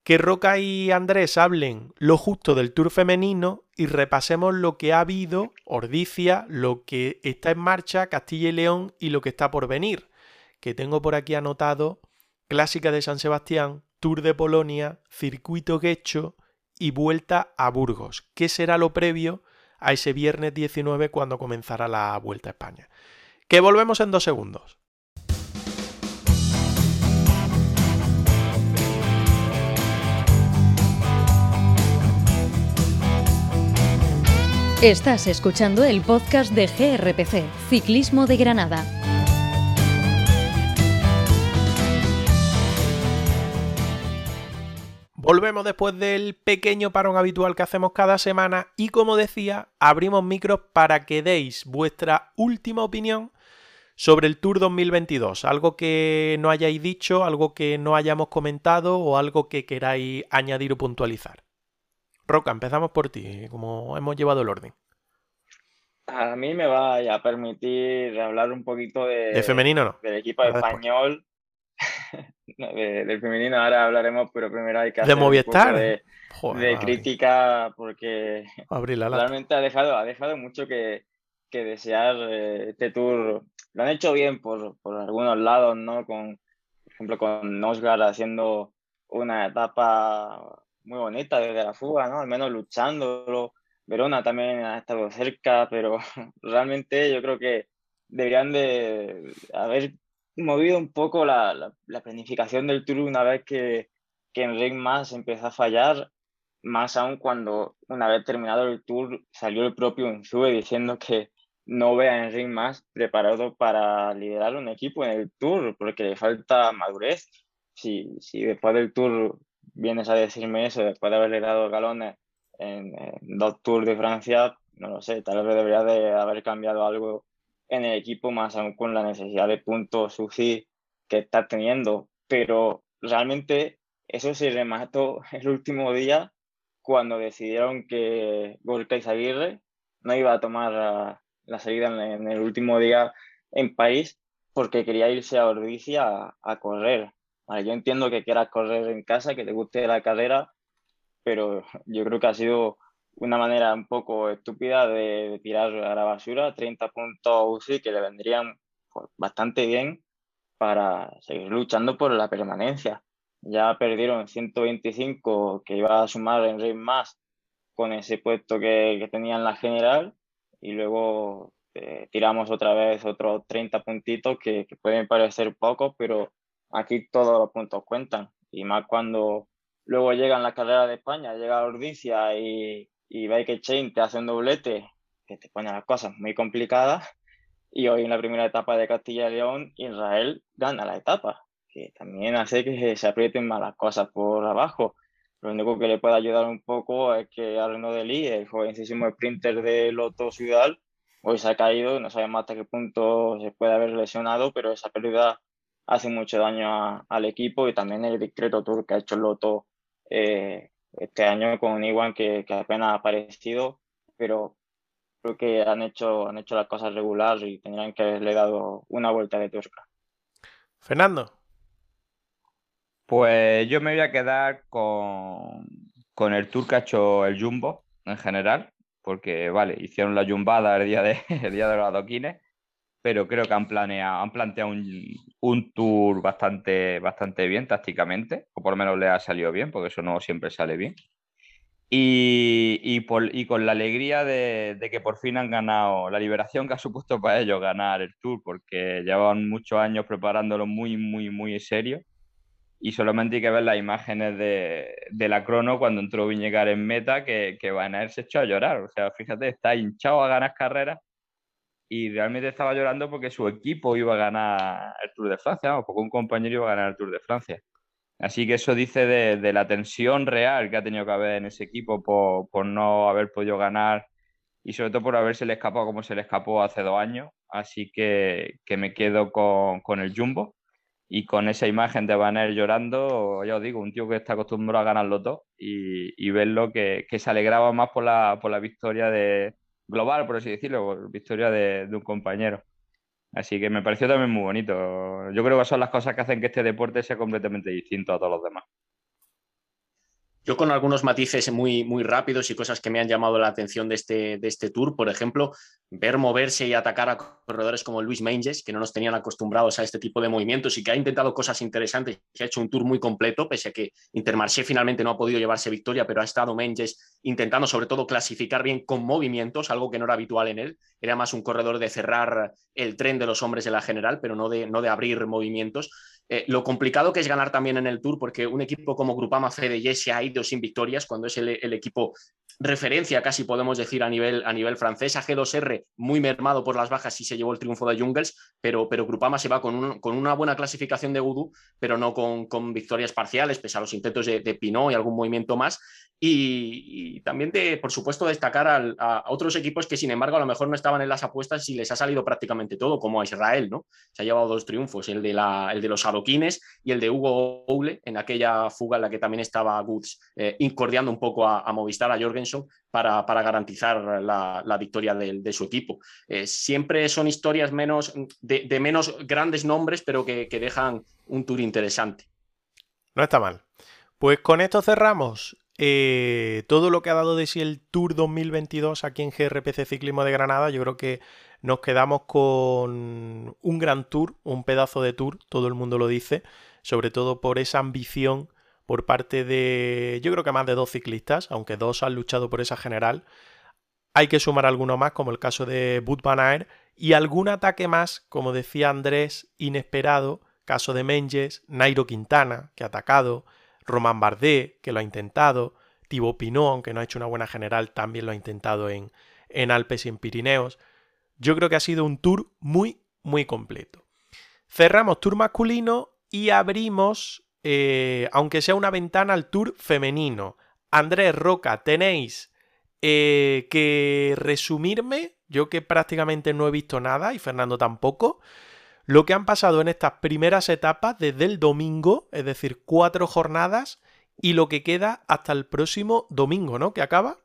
A: que Roca y Andrés hablen lo justo del Tour femenino y repasemos lo que ha habido, Ordicia, lo que está en marcha, Castilla y León y lo que está por venir. Que tengo por aquí anotado Clásica de San Sebastián, Tour de Polonia, Circuito Guecho y Vuelta a Burgos. ¿Qué será lo previo a ese viernes 19 cuando comenzará la Vuelta a España? Que volvemos en dos segundos.
C: Estás escuchando el podcast de GRPC, Ciclismo de Granada.
A: Volvemos después del pequeño parón habitual que hacemos cada semana y como decía, abrimos micros para que deis vuestra última opinión sobre el Tour 2022. Algo que no hayáis dicho, algo que no hayamos comentado o algo que queráis añadir o puntualizar. Roca, empezamos por ti, como hemos llevado el orden.
E: A mí me va a permitir hablar un poquito de,
A: de femenino, ¿no?
E: del equipo español. del femenino ahora hablaremos, pero primero hay que
A: hacer
E: ¿De
A: Movistar?
E: de, de crítica porque realmente ha dejado, ha dejado mucho que, que desear eh, este tour. Lo han hecho bien por, por algunos lados, ¿no? Con, por ejemplo, con Nosgar haciendo una etapa muy bonita desde la fuga, ¿no? Al menos luchándolo. Verona también ha estado cerca, pero realmente yo creo que deberían de haber movido un poco la, la, planificación del tour una vez que, que en Ring Más empezó a fallar, más aún cuando una vez terminado el tour salió el propio Unzue diciendo que no ve a Enric más preparado para liderar un equipo en el Tour, porque le falta madurez. Si, si después del Tour vienes a decirme eso, después de haberle dado galones en, dos Tours de Francia, no lo sé, tal vez debería de haber cambiado algo en el equipo, más aún con la necesidad de puntos UCI que está teniendo. Pero realmente eso se remató el último día cuando decidieron que Gorka Izaguirre no iba a tomar la salida en, el último día en país porque quería irse a Ordicia a, correr. Yo entiendo que quieras correr en casa, que te guste la carrera, pero yo creo que ha sido una manera un poco estúpida de, tirar a la basura 30 puntos UCI que le vendrían pues, bastante bien para seguir luchando por la permanencia. Ya perdieron 125 que iba a sumar en Rey más con ese puesto que, que tenía en la general y luego eh, tiramos otra vez otros 30 puntitos que, que, pueden parecer pocos, pero aquí todos los puntos cuentan. Y más cuando luego llegan la carrera de España, llega Ordicia y, y que Chain te hace un doblete, que te pone las cosas muy complicadas. Y hoy en la primera etapa de Castilla y León, Israel gana la etapa, que también hace que se aprieten más las cosas por abajo. Lo único que le puede ayudar un poco es que Arno Deli, el jovencísimo sprinter de Loto Ciudad, hoy se ha caído, no sabemos hasta qué punto se puede haber lesionado, pero esa pérdida hace mucho daño al equipo y también el discreto tour que ha hecho el Loto eh, este año con Iwan que, que, apenas ha aparecido, pero creo que han hecho, han hecho las cosas regulares y tendrían que haberle dado una vuelta de tuerca.
A: Fernando.
F: Pues yo me voy a quedar con, con el tour que ha hecho el Jumbo en general, porque vale, hicieron la jumbada el día de, el día de los adoquines, pero creo que han planeado, han planteado un, un, tour bastante, bastante bien tácticamente, o por lo menos le ha salido bien, porque eso no siempre sale bien. Y, y, por, y con la alegría de, de, que por fin han ganado la liberación que ha supuesto para ellos ganar el tour, porque llevaban muchos años preparándolo muy, muy, muy serio y solamente hay que ver las imágenes de, de la crono cuando entró Viñegar en meta, que, que Van Aert se echó a llorar. O sea, fíjate, está hinchado a ganar carreras y realmente estaba llorando porque su equipo iba a ganar el Tour de Francia, o porque un compañero iba a ganar el Tour de Francia. Así que eso dice de, de la tensión real que ha tenido que haber en ese equipo por, por no haber podido ganar y sobre todo por haberse le escapado como se le escapó hace dos años. Así que, que me quedo con, con el Jumbo y con esa imagen de Banner llorando, ya os digo, un tío que está acostumbrado a ganar los dos y, y verlo que, que, se alegraba más por la, por la victoria de global, por así decirlo, victoria de, de, un compañero. Así que me pareció también muy bonito. Yo creo que son las cosas que hacen que este deporte sea completamente distinto a todos los demás.
B: Yo con algunos matices muy, muy rápidos y cosas que me han llamado la atención de este, de este tour, por ejemplo, ver moverse y atacar a corredores como Luis Menges, que no nos tenían acostumbrados a este tipo de movimientos y que ha intentado cosas interesantes, que ha hecho un tour muy completo, pese a que Intermarché finalmente no ha podido llevarse victoria, pero ha estado Menges intentando sobre todo clasificar bien con movimientos, algo que no era habitual en él. Era más un corredor de cerrar el tren de los hombres de la general, pero no de, no de abrir movimientos. Eh, lo complicado que es ganar también en el Tour, porque un equipo como Grupama Fede Jesse ha sin victorias, cuando es el, equipo referencia, casi podemos decir, a nivel, a nivel francés. A G2R muy mermado por las bajas y se llevó el triunfo de Jungles, pero, pero Grupama se va con, con una buena clasificación de Voodoo, pero no con, con, victorias parciales, pese a los intentos de, de Pinot y algún movimiento más. Y, también, de, por supuesto, destacar a, otros equipos que, sin embargo, a lo mejor no estaban en las apuestas y les ha salido prácticamente todo, como a Israel, ¿no? Se ha llevado dos triunfos, el de, la, el de los adoquines y el de Hugo Oule, en aquella fuga en la que también estaba Goods eh, incordiando un poco a, Movistar, a Jorgensen, para, para garantizar la, victoria de, su equipo. Eh, siempre son historias menos, de, menos grandes nombres, pero que, que dejan un tour interesante.
A: No está mal. Pues con esto cerramos eh, todo lo que ha dado de sí el Tour 2022 aquí en GRPC Ciclismo de Granada, yo creo que nos quedamos con un gran tour, un pedazo de tour, todo el mundo lo dice, sobre todo por esa ambición por parte de, yo creo que más de dos ciclistas, aunque dos han luchado por esa general. Hay que sumar alguno más, como el caso de Bud Van y algún ataque más, como decía Andrés, inesperado, caso de Menges, Nairo Quintana, que ha atacado, Román Bardet, que lo ha intentado, Thibaut Pinot, aunque no ha hecho una buena general, también lo ha intentado en, en Alpes y en Pirineos. Yo creo que ha sido un tour muy, muy completo. Cerramos tour masculino y abrimos, eh, aunque sea una ventana, al tour femenino. Andrés Roca, tenéis eh, que resumirme, yo que prácticamente no he visto nada y Fernando tampoco, lo que han pasado en estas primeras etapas desde el domingo, es decir, cuatro jornadas, y lo que queda hasta el próximo domingo, ¿no? Que acaba.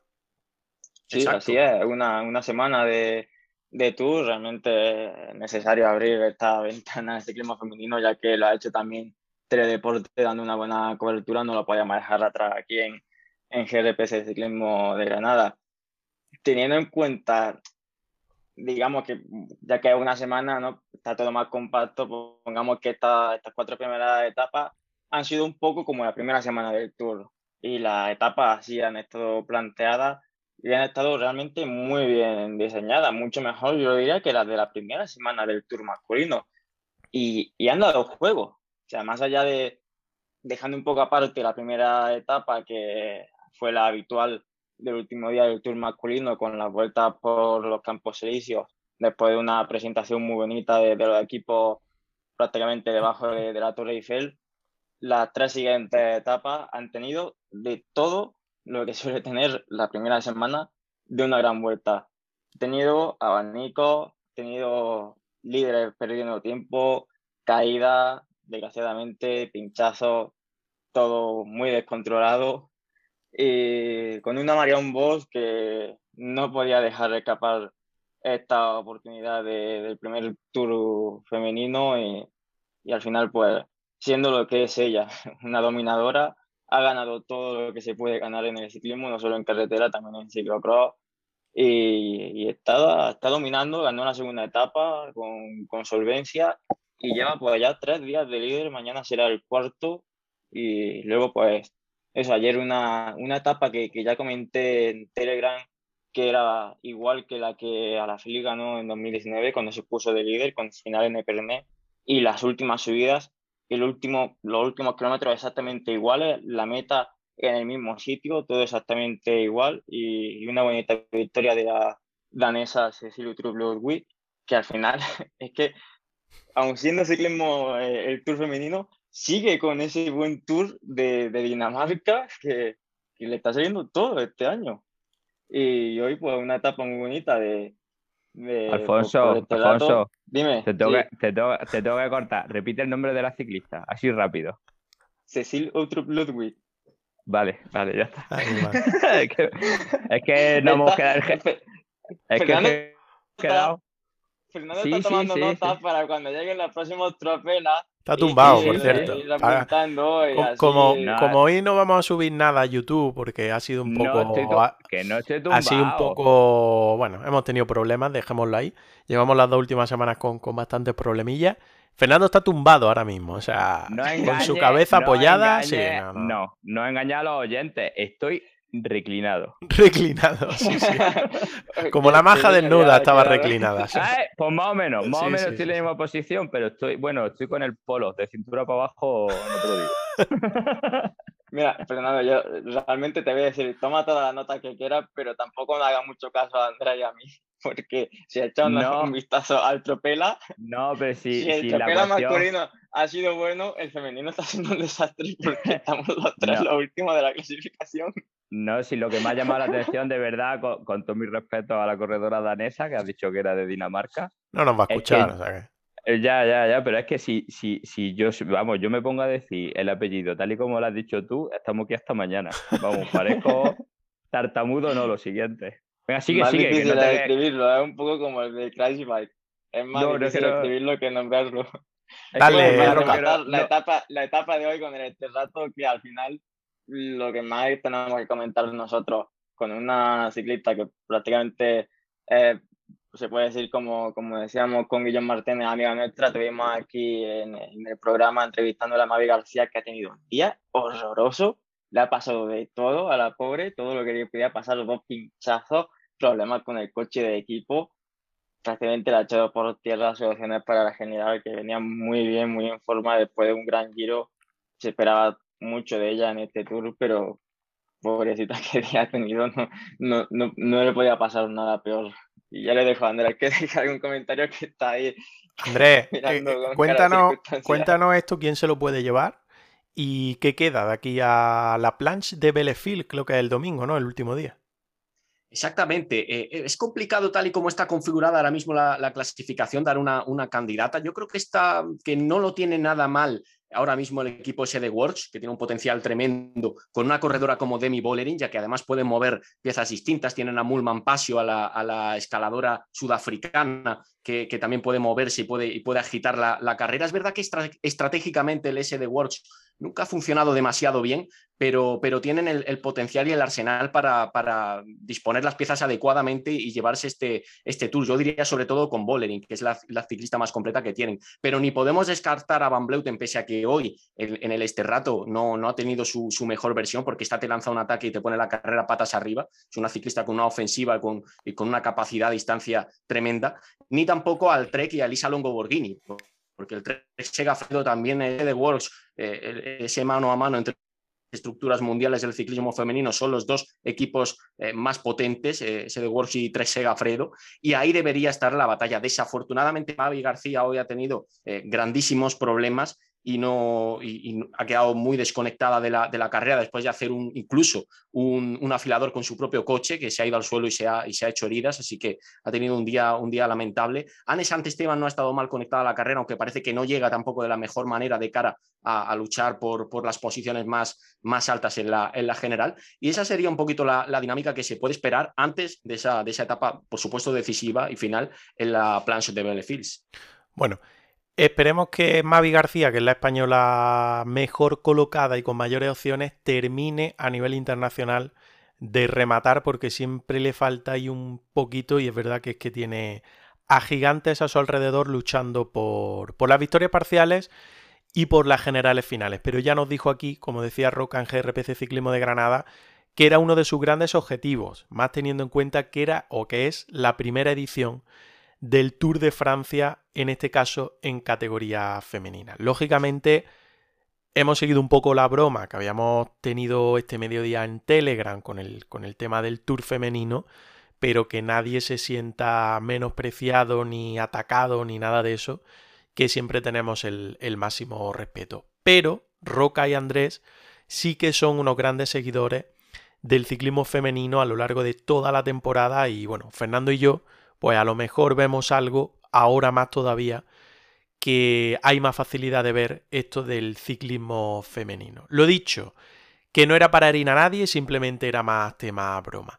E: Sí, así es, una, semana de, de tour, realmente necesario abrir esta ventana de ciclismo femenino, ya que lo ha hecho también Teledeporte dando una buena cobertura, no lo podíamos dejar atrás aquí en, en GRPC Ciclismo de Granada. Teniendo en cuenta digamos que ya que es una semana, ¿no? Está todo más compacto, pues, pongamos que estas cuatro primeras etapas han sido un poco como la primera semana del Tour. Y las etapas así han estado planteadas y han estado realmente muy bien diseñadas, mucho mejor yo diría que las de la primera semana del Tour masculino. Y, y han dado juego. O sea, más allá de dejando un poco aparte la primera etapa, que fue la habitual del último día del Tour masculino con las vueltas por los Campos Elíseos, después de una presentación muy bonita de, los equipos prácticamente debajo de, la Torre Eiffel, las tres siguientes etapas han tenido de todo lo que suele tener la primera semana de una gran vuelta. Ha tenido abanicos, tenido líderes perdiendo tiempo, caídas, desgraciadamente, pinchazos, todo muy descontrolado y con una Marion Bosch que no podía dejar de escapar esta oportunidad del primer tour femenino y, al final pues siendo lo que es ella, una dominadora, ha ganado todo lo que se puede ganar en el ciclismo, no solo en carretera, también en ciclocross y, y está, dominando, ganó la segunda etapa con solvencia y lleva pues ya tres días de líder, mañana será el cuarto y luego pues eso, ayer una, una etapa que, que, ya comenté en Telegram, que era igual que la que a la Fili ganó en 2019, cuando se puso de líder, con final en Epernay, y las últimas subidas, el último, los últimos kilómetros exactamente iguales, la meta en el mismo sitio, todo exactamente igual, y, una bonita victoria de la danesa Cecilia Trup que al final es que, aun siendo ciclismo eh, el tour femenino, sigue con ese buen tour de, de Dinamarca que, que, le está saliendo todo este año. Y hoy, pues, una etapa muy bonita de.
F: Alfonso, este Alfonso, dime. Te tengo, que, te, tengo, te tengo, que cortar. Repite el nombre de la ciclista, así rápido.
E: Cecil Outrup Ludwig.
F: Vale, vale, ya está. es, que, es, que, no hemos quedado. Es que,
E: quedado. Fernando está tomando notas para cuando lleguen las próximas tropelas
A: Está tumbado, por cierto. como, como, hoy no vamos a subir nada a YouTube porque ha sido un poco.
F: que no estoy tumbado.
A: Ha sido un poco. Bueno, hemos tenido problemas, dejémoslo ahí. Llevamos las dos últimas semanas con, con bastantes problemillas. Fernando está tumbado ahora mismo, o sea, con su cabeza apoyada.
F: no, no. no, no engañar a los oyentes. Estoy reclinado.
A: Reclinado, sí, sí. Como la maja desnuda estaba reclinada.
F: Pues más o menos, más o menos estoy en la misma posición, pero estoy, bueno, estoy con el polo, de cintura para abajo, no te lo digo.
E: Mira, Fernando, yo realmente te voy a decir, toma toda la nota que quieras, pero tampoco me haga mucho caso a Andrea y a mí, porque si echamos
F: No.
E: un vistazo al Tropela,
F: No, pero si,
E: si el
F: si la
E: Tropela
F: cuestión-
E: masculino ha sido bueno, el femenino está siendo un desastre porque estamos los tres
F: No.
E: los últimos de la clasificación.
F: No, si lo que me ha llamado la atención, de verdad, con, con todo mi respeto a la corredora danesa, que has dicho que era de Dinamarca.
A: No nos va a
F: Es que-
A: escuchar, o sea que-
F: Ya, ya, ya, pero es que si, si, si yo, vamos, yo me pongo a decir el apellido tal y como lo has dicho tú, estamos aquí hasta mañana. Vamos, parezco tartamudo, no, lo siguiente. Venga, sigue,
E: más
F: sigue, que
E: difícil
F: no
E: de
F: te...
E: describirlo, es un poco como el de Crash Bike. Es más
F: No,
E: difícil
F: no-
E: describirlo que nombrarlo.
F: es
A: Dale,
F: como
E: la, etapa, la etapa de hoy con el Esterrato, que al final lo que más tenemos que comentar nosotros con una ciclista que prácticamente eh, se puede decir, como, como decíamos con Guillón Martínez, amiga nuestra, tuvimos aquí en, en el programa entrevistando a la Mavi García, que ha tenido un día horroroso, le ha pasado de todo a la pobre, todo lo que le podía pasar, dos pinchazos, problemas con el coche de equipo, prácticamente la ha echado por tierra soluciones para la general, que venía muy bien, muy en forma después de un gran giro. Se esperaba mucho de ella en este tour, pero pobrecita que día ha tenido, no, no, no, no le podía pasar nada peor. Y ya le dejo a Andrés que deje algún comentario que está ahí.
A: Andrés, eh, eh, cuéntanos, cuéntanos esto, quién se lo puede llevar y qué queda de aquí a la planche de Belleville, creo que es el domingo, ¿no? El último día.
B: Exactamente. eh, es complicado tal y como está configurada ahora mismo la, la clasificación dar una, una candidata. Yo creo que está, que no lo tiene nada mal ahora mismo el equipo ese de Works, que tiene un potencial tremendo, con una corredora como Demi Bollerin, ya que además pueden mover piezas distintas. Tienen a Mulman Pasio, a la, a la escaladora sudafricana, que, que, también puede moverse y puede, y puede agitar la, la carrera. Es verdad que estra, estratégicamente el S de Works nunca ha funcionado demasiado bien, pero, pero tienen el, el, potencial y el arsenal para, para, disponer las piezas adecuadamente y llevarse este, este tour. Yo diría sobre todo con Bollering, que es la, la, ciclista más completa que tienen. Pero ni podemos descartar a Van Bleuten, pese a que hoy en, en el Esterrato no, no ha tenido su, su, mejor versión, porque esta te lanza un ataque y te pone la carrera patas arriba. Es una ciclista con una ofensiva con, y con una capacidad a distancia tremenda. Ni tampoco al Trek y a Lisa Longo Borghini porque el Trek Segafredo también es de Works, eh, ese mano a mano entre estructuras mundiales del ciclismo femenino son los dos equipos eh, más potentes, eh, ese de Works y Trek Segafredo, y ahí debería estar la batalla. Desafortunadamente, Mavi García hoy ha tenido eh, grandísimos problemas y, no, y, y, ha quedado muy desconectada de la, de la carrera después de hacer un, incluso un, un, afilador con su propio coche que se ha ido al suelo y se ha, y se ha hecho heridas, así que ha tenido un día, un día lamentable. Anne Santesteban no ha estado mal conectada a la carrera, aunque parece que no llega tampoco de la mejor manera de cara a, a luchar por, por, las posiciones más, más altas en la, en la, general. Y esa sería un poquito la, la, dinámica que se puede esperar antes de esa, de esa etapa, por supuesto, decisiva y final en la planche de Bellefields.
A: Bueno, Esperemos que Mavi García, que es la española mejor colocada y con mayores opciones, termine a nivel internacional de rematar porque siempre le falta ahí un poquito y es verdad que es que tiene a gigantes a su alrededor luchando por, por las victorias parciales y por las generales finales. Pero ya nos dijo aquí, como decía Roca en GRPC Ciclismo de Granada, que era uno de sus grandes objetivos, más teniendo en cuenta que era o que es la primera edición del Tour de Francia, en este caso en categoría femenina. Lógicamente, hemos seguido un poco la broma que habíamos tenido este mediodía en Telegram con el, con el tema del Tour femenino, pero que nadie se sienta menospreciado ni atacado ni nada de eso, que siempre tenemos el, el máximo respeto. Pero Roca y Andrés sí que son unos grandes seguidores del ciclismo femenino a lo largo de toda la temporada y bueno, Fernando y yo pues a lo mejor vemos algo, ahora más todavía, que hay más facilidad de ver esto del ciclismo femenino. Lo dicho, que no era para herir a nadie, simplemente era más tema broma.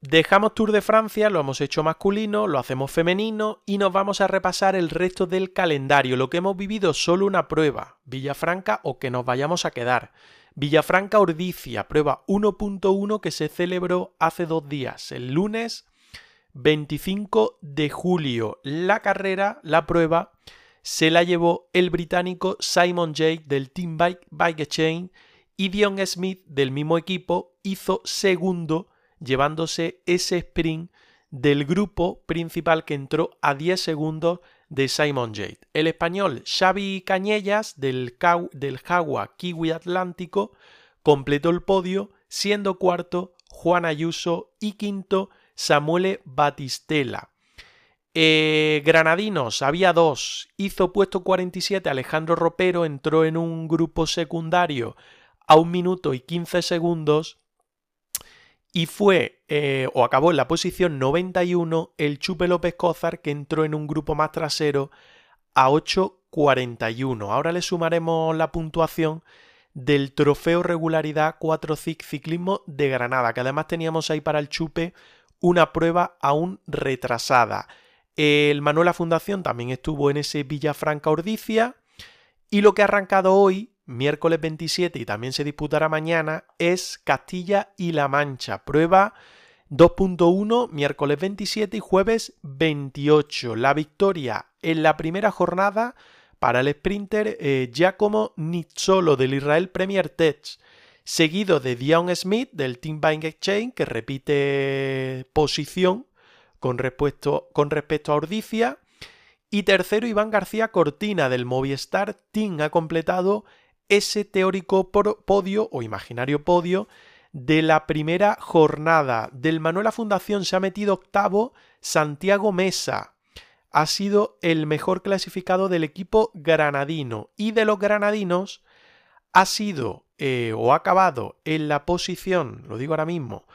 A: Dejamos Tour de Francia, lo hemos hecho masculino, lo hacemos femenino y nos vamos a repasar el resto del calendario, lo que hemos vivido solo una prueba, Villafranca o que nos vayamos a quedar. Villafranca Ordicia, prueba 1.1 que se celebró hace dos días, el lunes 25 de julio. La carrera, la prueba, se la llevó el británico Simon Jake del Team Bike Chain y Dion Smith del mismo equipo hizo segundo llevándose ese sprint del grupo principal que entró a 10 segundos de Simon Jade. El español Xavi Cañellas del, del Jagua Kiwi Atlántico completó el podio, siendo cuarto Juan Ayuso y quinto Samuele Batistela. Eh, granadinos, había dos. Hizo puesto 47 Alejandro Ropero, entró en un grupo secundario a un minuto y 15 segundos y fue eh, o acabó en la posición 91 el Chupe López Cózar que entró en un grupo más trasero a 8.41. Ahora le sumaremos la puntuación del trofeo regularidad 4 ciclismo de Granada, que además teníamos ahí para el Chupe una prueba aún retrasada. El Manuela Fundación también estuvo en ese Villafranca Ordicia y lo que ha arrancado hoy miércoles 27 y también se disputará mañana, es Castilla y La Mancha. Prueba 2.1, miércoles 27 y jueves 28. La victoria en la primera jornada para el sprinter eh, Giacomo Nizzolo del Israel Premier Tech, seguido de Dion Smith del Team Buying Exchange, que repite posición con respecto, con respecto a Ordicia. Y tercero, Iván García Cortina del Movistar Team ha completado ese teórico podio o imaginario podio de la primera jornada. Del Manuela Fundación se ha metido octavo Santiago Mesa. Ha sido el mejor clasificado del equipo granadino. Y de los granadinos ha sido eh, o ha acabado en la posición, lo digo ahora mismo,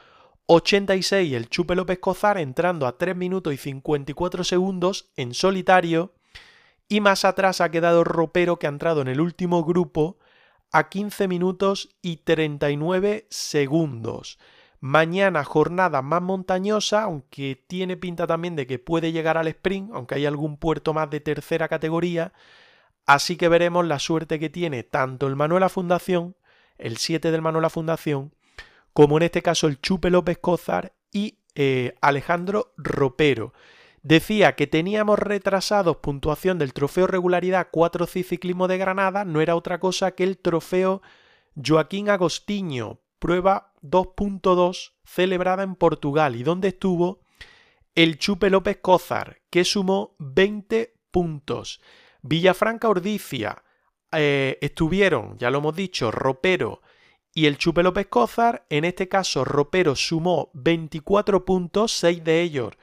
A: 86 el Chupe López Cozar entrando a 3 minutos y 54 segundos en solitario. Y más atrás ha quedado Ropero que ha entrado en el último grupo a 15 minutos y 39 segundos. Mañana jornada más montañosa, aunque tiene pinta también de que puede llegar al sprint, aunque hay algún puerto más de tercera categoría. Así que veremos la suerte que tiene tanto el Manuela Fundación, el 7 del Manuela Fundación, como en este caso el Chupe López Cózar y eh, Alejandro Ropero. Decía que teníamos retrasados puntuación del trofeo regularidad 4C Ciclismo de Granada, no era otra cosa que el trofeo Joaquín Agostiño, prueba 2.2 celebrada en Portugal y donde estuvo el Chupe López Cózar, que sumó 20 puntos. Villafranca Ordicia eh, estuvieron, ya lo hemos dicho, Ropero y el Chupe López Cózar. En este caso, Ropero sumó 24 puntos, 6 de ellos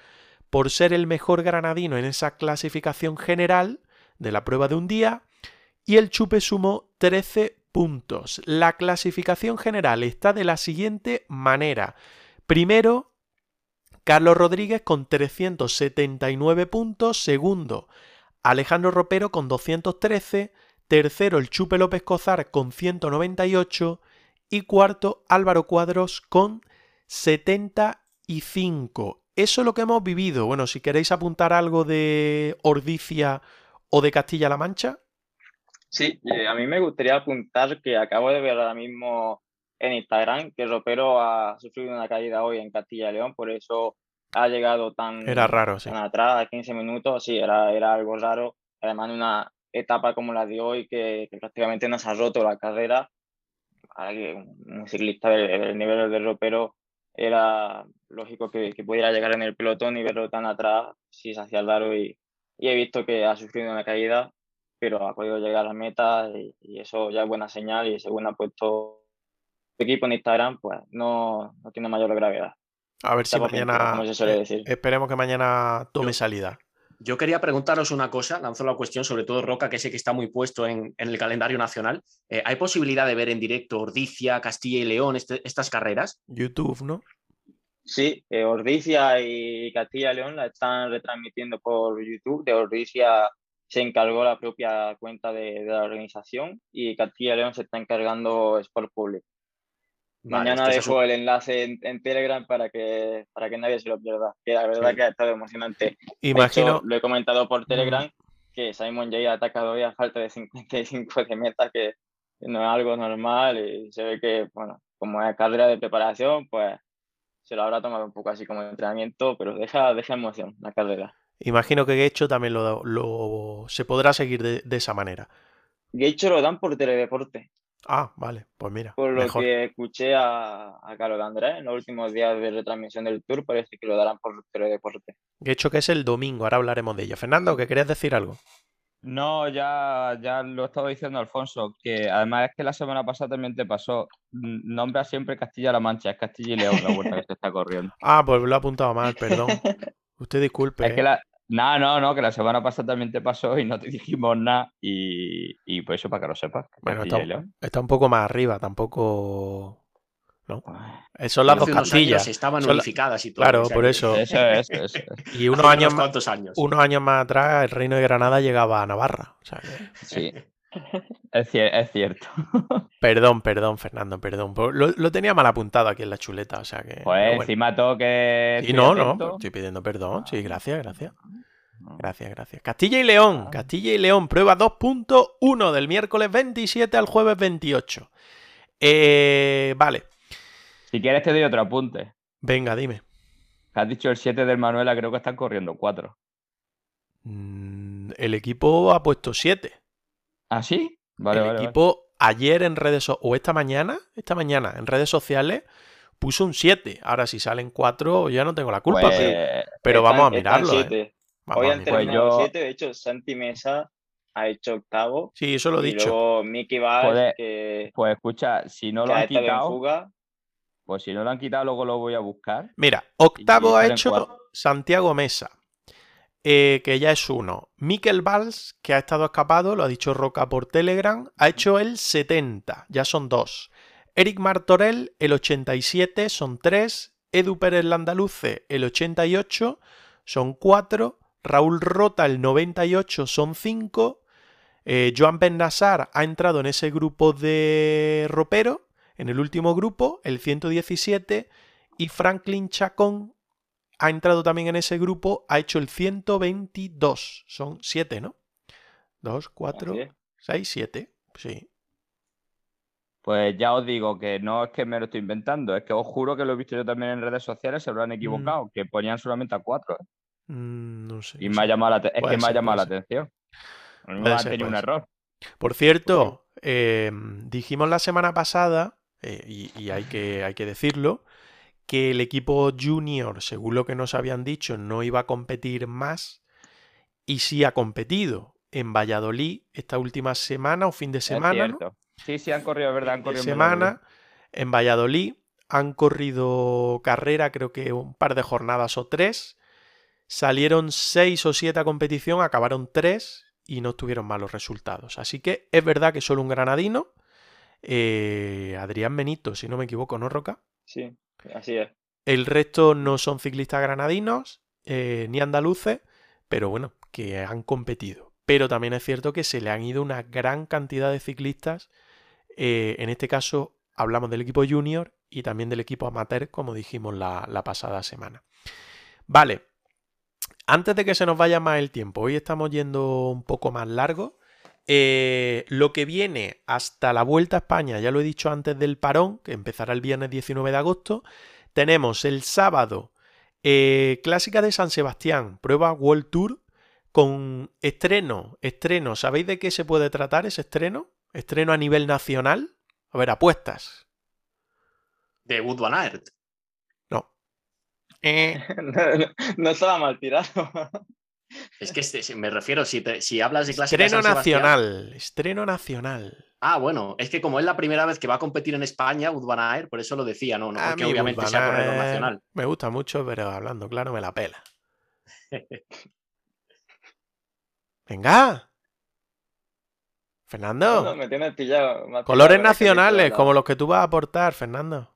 A: por ser el mejor granadino en esa clasificación general de la prueba de un día y el Chupe sumó 13 puntos. La clasificación general está de la siguiente manera. Primero, Carlos Rodríguez con 379 puntos. Segundo, Alejandro Ropero con 213. Tercero, el Chupe López Cozar con 198. Y cuarto, Álvaro Cuadros con 75. Eso es lo que hemos vivido. Bueno, si queréis apuntar algo de Ordicia o de Castilla-La Mancha.
E: Sí, eh, a mí me gustaría apuntar que acabo de ver ahora mismo en Instagram que Ropero ha sufrido una caída hoy en Castilla y León, por eso ha llegado tan,
A: era raro, sí.
E: atrás, a 15 minutos, sí, era, era algo raro. Además, una etapa como la de hoy, que, prácticamente nos ha roto la carrera, un ciclista del, nivel del Ropero era lógico que, pudiera llegar en el pelotón y verlo tan atrás si se hacía raro y, y he visto que ha sufrido una caída, pero ha podido llegar a la meta y, eso ya es buena señal y según ha puesto su equipo en Instagram, pues no, no tiene mayor gravedad.
A: A ver si mañana, eh, esperemos que mañana tome salida.
B: Yo quería preguntaros una cosa, lanzo la cuestión, sobre todo Roca, que sé que está muy puesto en, el calendario nacional. Eh, ¿Hay posibilidad de ver en directo Ordicia, Castilla y León, este, estas carreras?
A: YouTube, ¿no?
E: Sí, eh, Ordicia y Castilla y León la están retransmitiendo por YouTube. De Ordicia se encargó la propia cuenta de, la organización y Castilla y León se está encargando Sport Public. Mañana dejo el enlace en, Telegram para que, para que nadie se lo pierda. Que la verdad que ha estado emocionante.
A: Imagino.
E: lo he comentado por Telegram que Simon Jay ha atacado hoy a falta de 55 de meta, que no es algo normal y se ve que, bueno, como es carrera de preparación, pues se lo habrá tomado un poco así como entrenamiento, pero deja, deja emoción la carrera.
A: Imagino que Gecho también lo, lo, se podrá seguir de, de esa manera.
E: Gecho lo dan por teledeporte.
A: Ah, vale, pues mira.
E: Por lo
A: mejor.
E: que escuché a, a Carlos Andrés en los últimos días de retransmisión del Tour, parece que lo darán por Teledeporte.
A: De hecho, que es el domingo, ahora hablaremos de ello. Fernando, ¿que querías decir algo?
F: No, ya, ya lo estaba diciendo Alfonso, que además es que la semana pasada también te pasó. Nombra siempre Castilla-La Mancha, es Castilla y León la vuelta que se está corriendo.
A: Ah, pues lo he apuntado mal, perdón. Usted disculpe.
F: Es que
A: ¿eh?
F: la. No, no, no, que la semana pasada también te pasó y no te dijimos nada. Y, y por eso para que lo sepas.
A: Bueno, está, un poco más arriba, tampoco. ¿No?
F: Ay,
A: Eh, Son las dos Castillas.
B: estaban
A: Son
B: unificadas y todo.
A: Claro,
B: o sea
A: por eso.
F: Eso es, eso es.
A: Y unos años,
B: unos años.
A: unos años más atrás, el reino de Granada llegaba a Navarra. O sea que-
F: Sí. Es, cier- es cierto.
A: Perdón, perdón, Fernando, perdón. Lo, lo tenía mal apuntado aquí en la chuleta, o sea que.
F: Pues
A: bueno.
F: encima todo que.
A: Sí, no, no,
F: atento.
A: estoy pidiendo perdón. Sí, gracias, gracias.
F: No.
A: Gracias, gracias. Castilla y León, Castilla y León, prueba 2.1 del miércoles 27 al jueves 28. Eh, vale,
F: Si quieres te doy otro apunte.
A: venga, dime.
F: Has dicho el 7 del Manuela, creo que están corriendo 4.
A: Mm, El equipo ha puesto 7.
F: ¿Ah, sí? Vale,
A: el
F: vale, vale.
A: equipo ayer en redes so- o esta mañana, esta mañana en redes sociales puso un 7. Ahora si salen 4 ya no tengo la culpa,
F: Pues,
A: pero, pero vamos a mirarlo. ¿eh? Vamos
E: Hoy
A: a
E: han terminado
F: yo-
E: siete, de hecho Santi Mesa ha hecho octavo.
A: Sí, eso lo he
E: y
A: dicho.
E: luego Mickey Valls,
F: Joder,
E: que,
F: pues escucha, si no lo
E: ha
F: han quitado,
E: fuga.
F: pues si no lo han quitado, luego lo voy a buscar.
A: Mira, octavo ha hecho. Santiago Mesa, eh, que ya es uno. Miquel Valls, que ha estado escapado, lo ha dicho Roca por Telegram, ha hecho el 70, ya son dos. Eric Martorell, el 87, son tres. Edu Pérez Landaluce, el 88, son cuatro. Raúl Rota, el 98, son cinco. Eh, Joan Ben Nassar ha entrado en ese grupo de ropero, en el último grupo, el 117. Y Franklin Chacón ha entrado también en ese grupo, ha hecho el 122. Son 7, ¿no? 2, 4,
E: Así es.
A: 6, 7. Sí.
F: Pues ya os digo que no es que me lo estoy inventando, es que os juro que lo he visto yo también en redes sociales, se lo han equivocado, que ponían solamente a 4.
A: Mm, no sé.
F: Y
A: no
F: me ha llamado la, te- es
A: Puede
F: que me ha llamado la atención.
A: Puede
F: ha
A: ser,
F: tenido un error.
A: Por cierto, eh, dijimos la semana pasada, eh, y, y hay, que, hay que decirlo, que el equipo junior, según lo que nos habían dicho, no iba a competir más y sí ha competido en Valladolid esta última semana o fin de semana.
F: Sí, sí, han corrido, es verdad, han corrido. en
A: semana en Valladolid. Han corrido carrera, creo que un par de jornadas o tres. Salieron seis o siete a competición, acabaron tres y no tuvieron malos resultados. Así que es verdad que solo un granadino, eh, Adrián Benito, si no me equivoco, ¿no, Roca?
E: Sí, así es.
A: El resto no son ciclistas granadinos eh, ni andaluces, pero bueno, que han competido. Pero también es cierto que se le han ido una gran cantidad de ciclistas. eh, en este caso hablamos del equipo junior y también del equipo amateur, como dijimos la, la pasada semana. Vale, antes de que se nos vaya más el tiempo, hoy estamos yendo un poco más largo. Eh, lo que viene hasta la Vuelta a España, ya lo he dicho antes del parón, que empezará el viernes 19 de agosto, tenemos el sábado eh, Clásica de San Sebastián, prueba World Tour con estreno, estreno. ¿Sabéis de qué se puede tratar ese estreno? Estreno a nivel nacional. A ver, apuestas.
B: De Wood Van Aert.
A: No. Eh,
E: No, no- no estaba mal tirado.
B: Es que este- me refiero, si, te- si hablas de clásica de
A: estreno
B: San Sebastián-
A: nacional. Estreno nacional.
B: Ah, bueno, es que como es la primera vez que va a competir en España, Wood Van Aert, por eso lo decía, no, no
A: A
B: porque obviamente sea corredor nacional.
A: Me gusta mucho, pero hablando claro me la pela. Venga. Fernando.
E: No, me tienes pillado. me
A: Colores
E: pillado
A: nacionales, como los que tú vas a aportar, Fernando.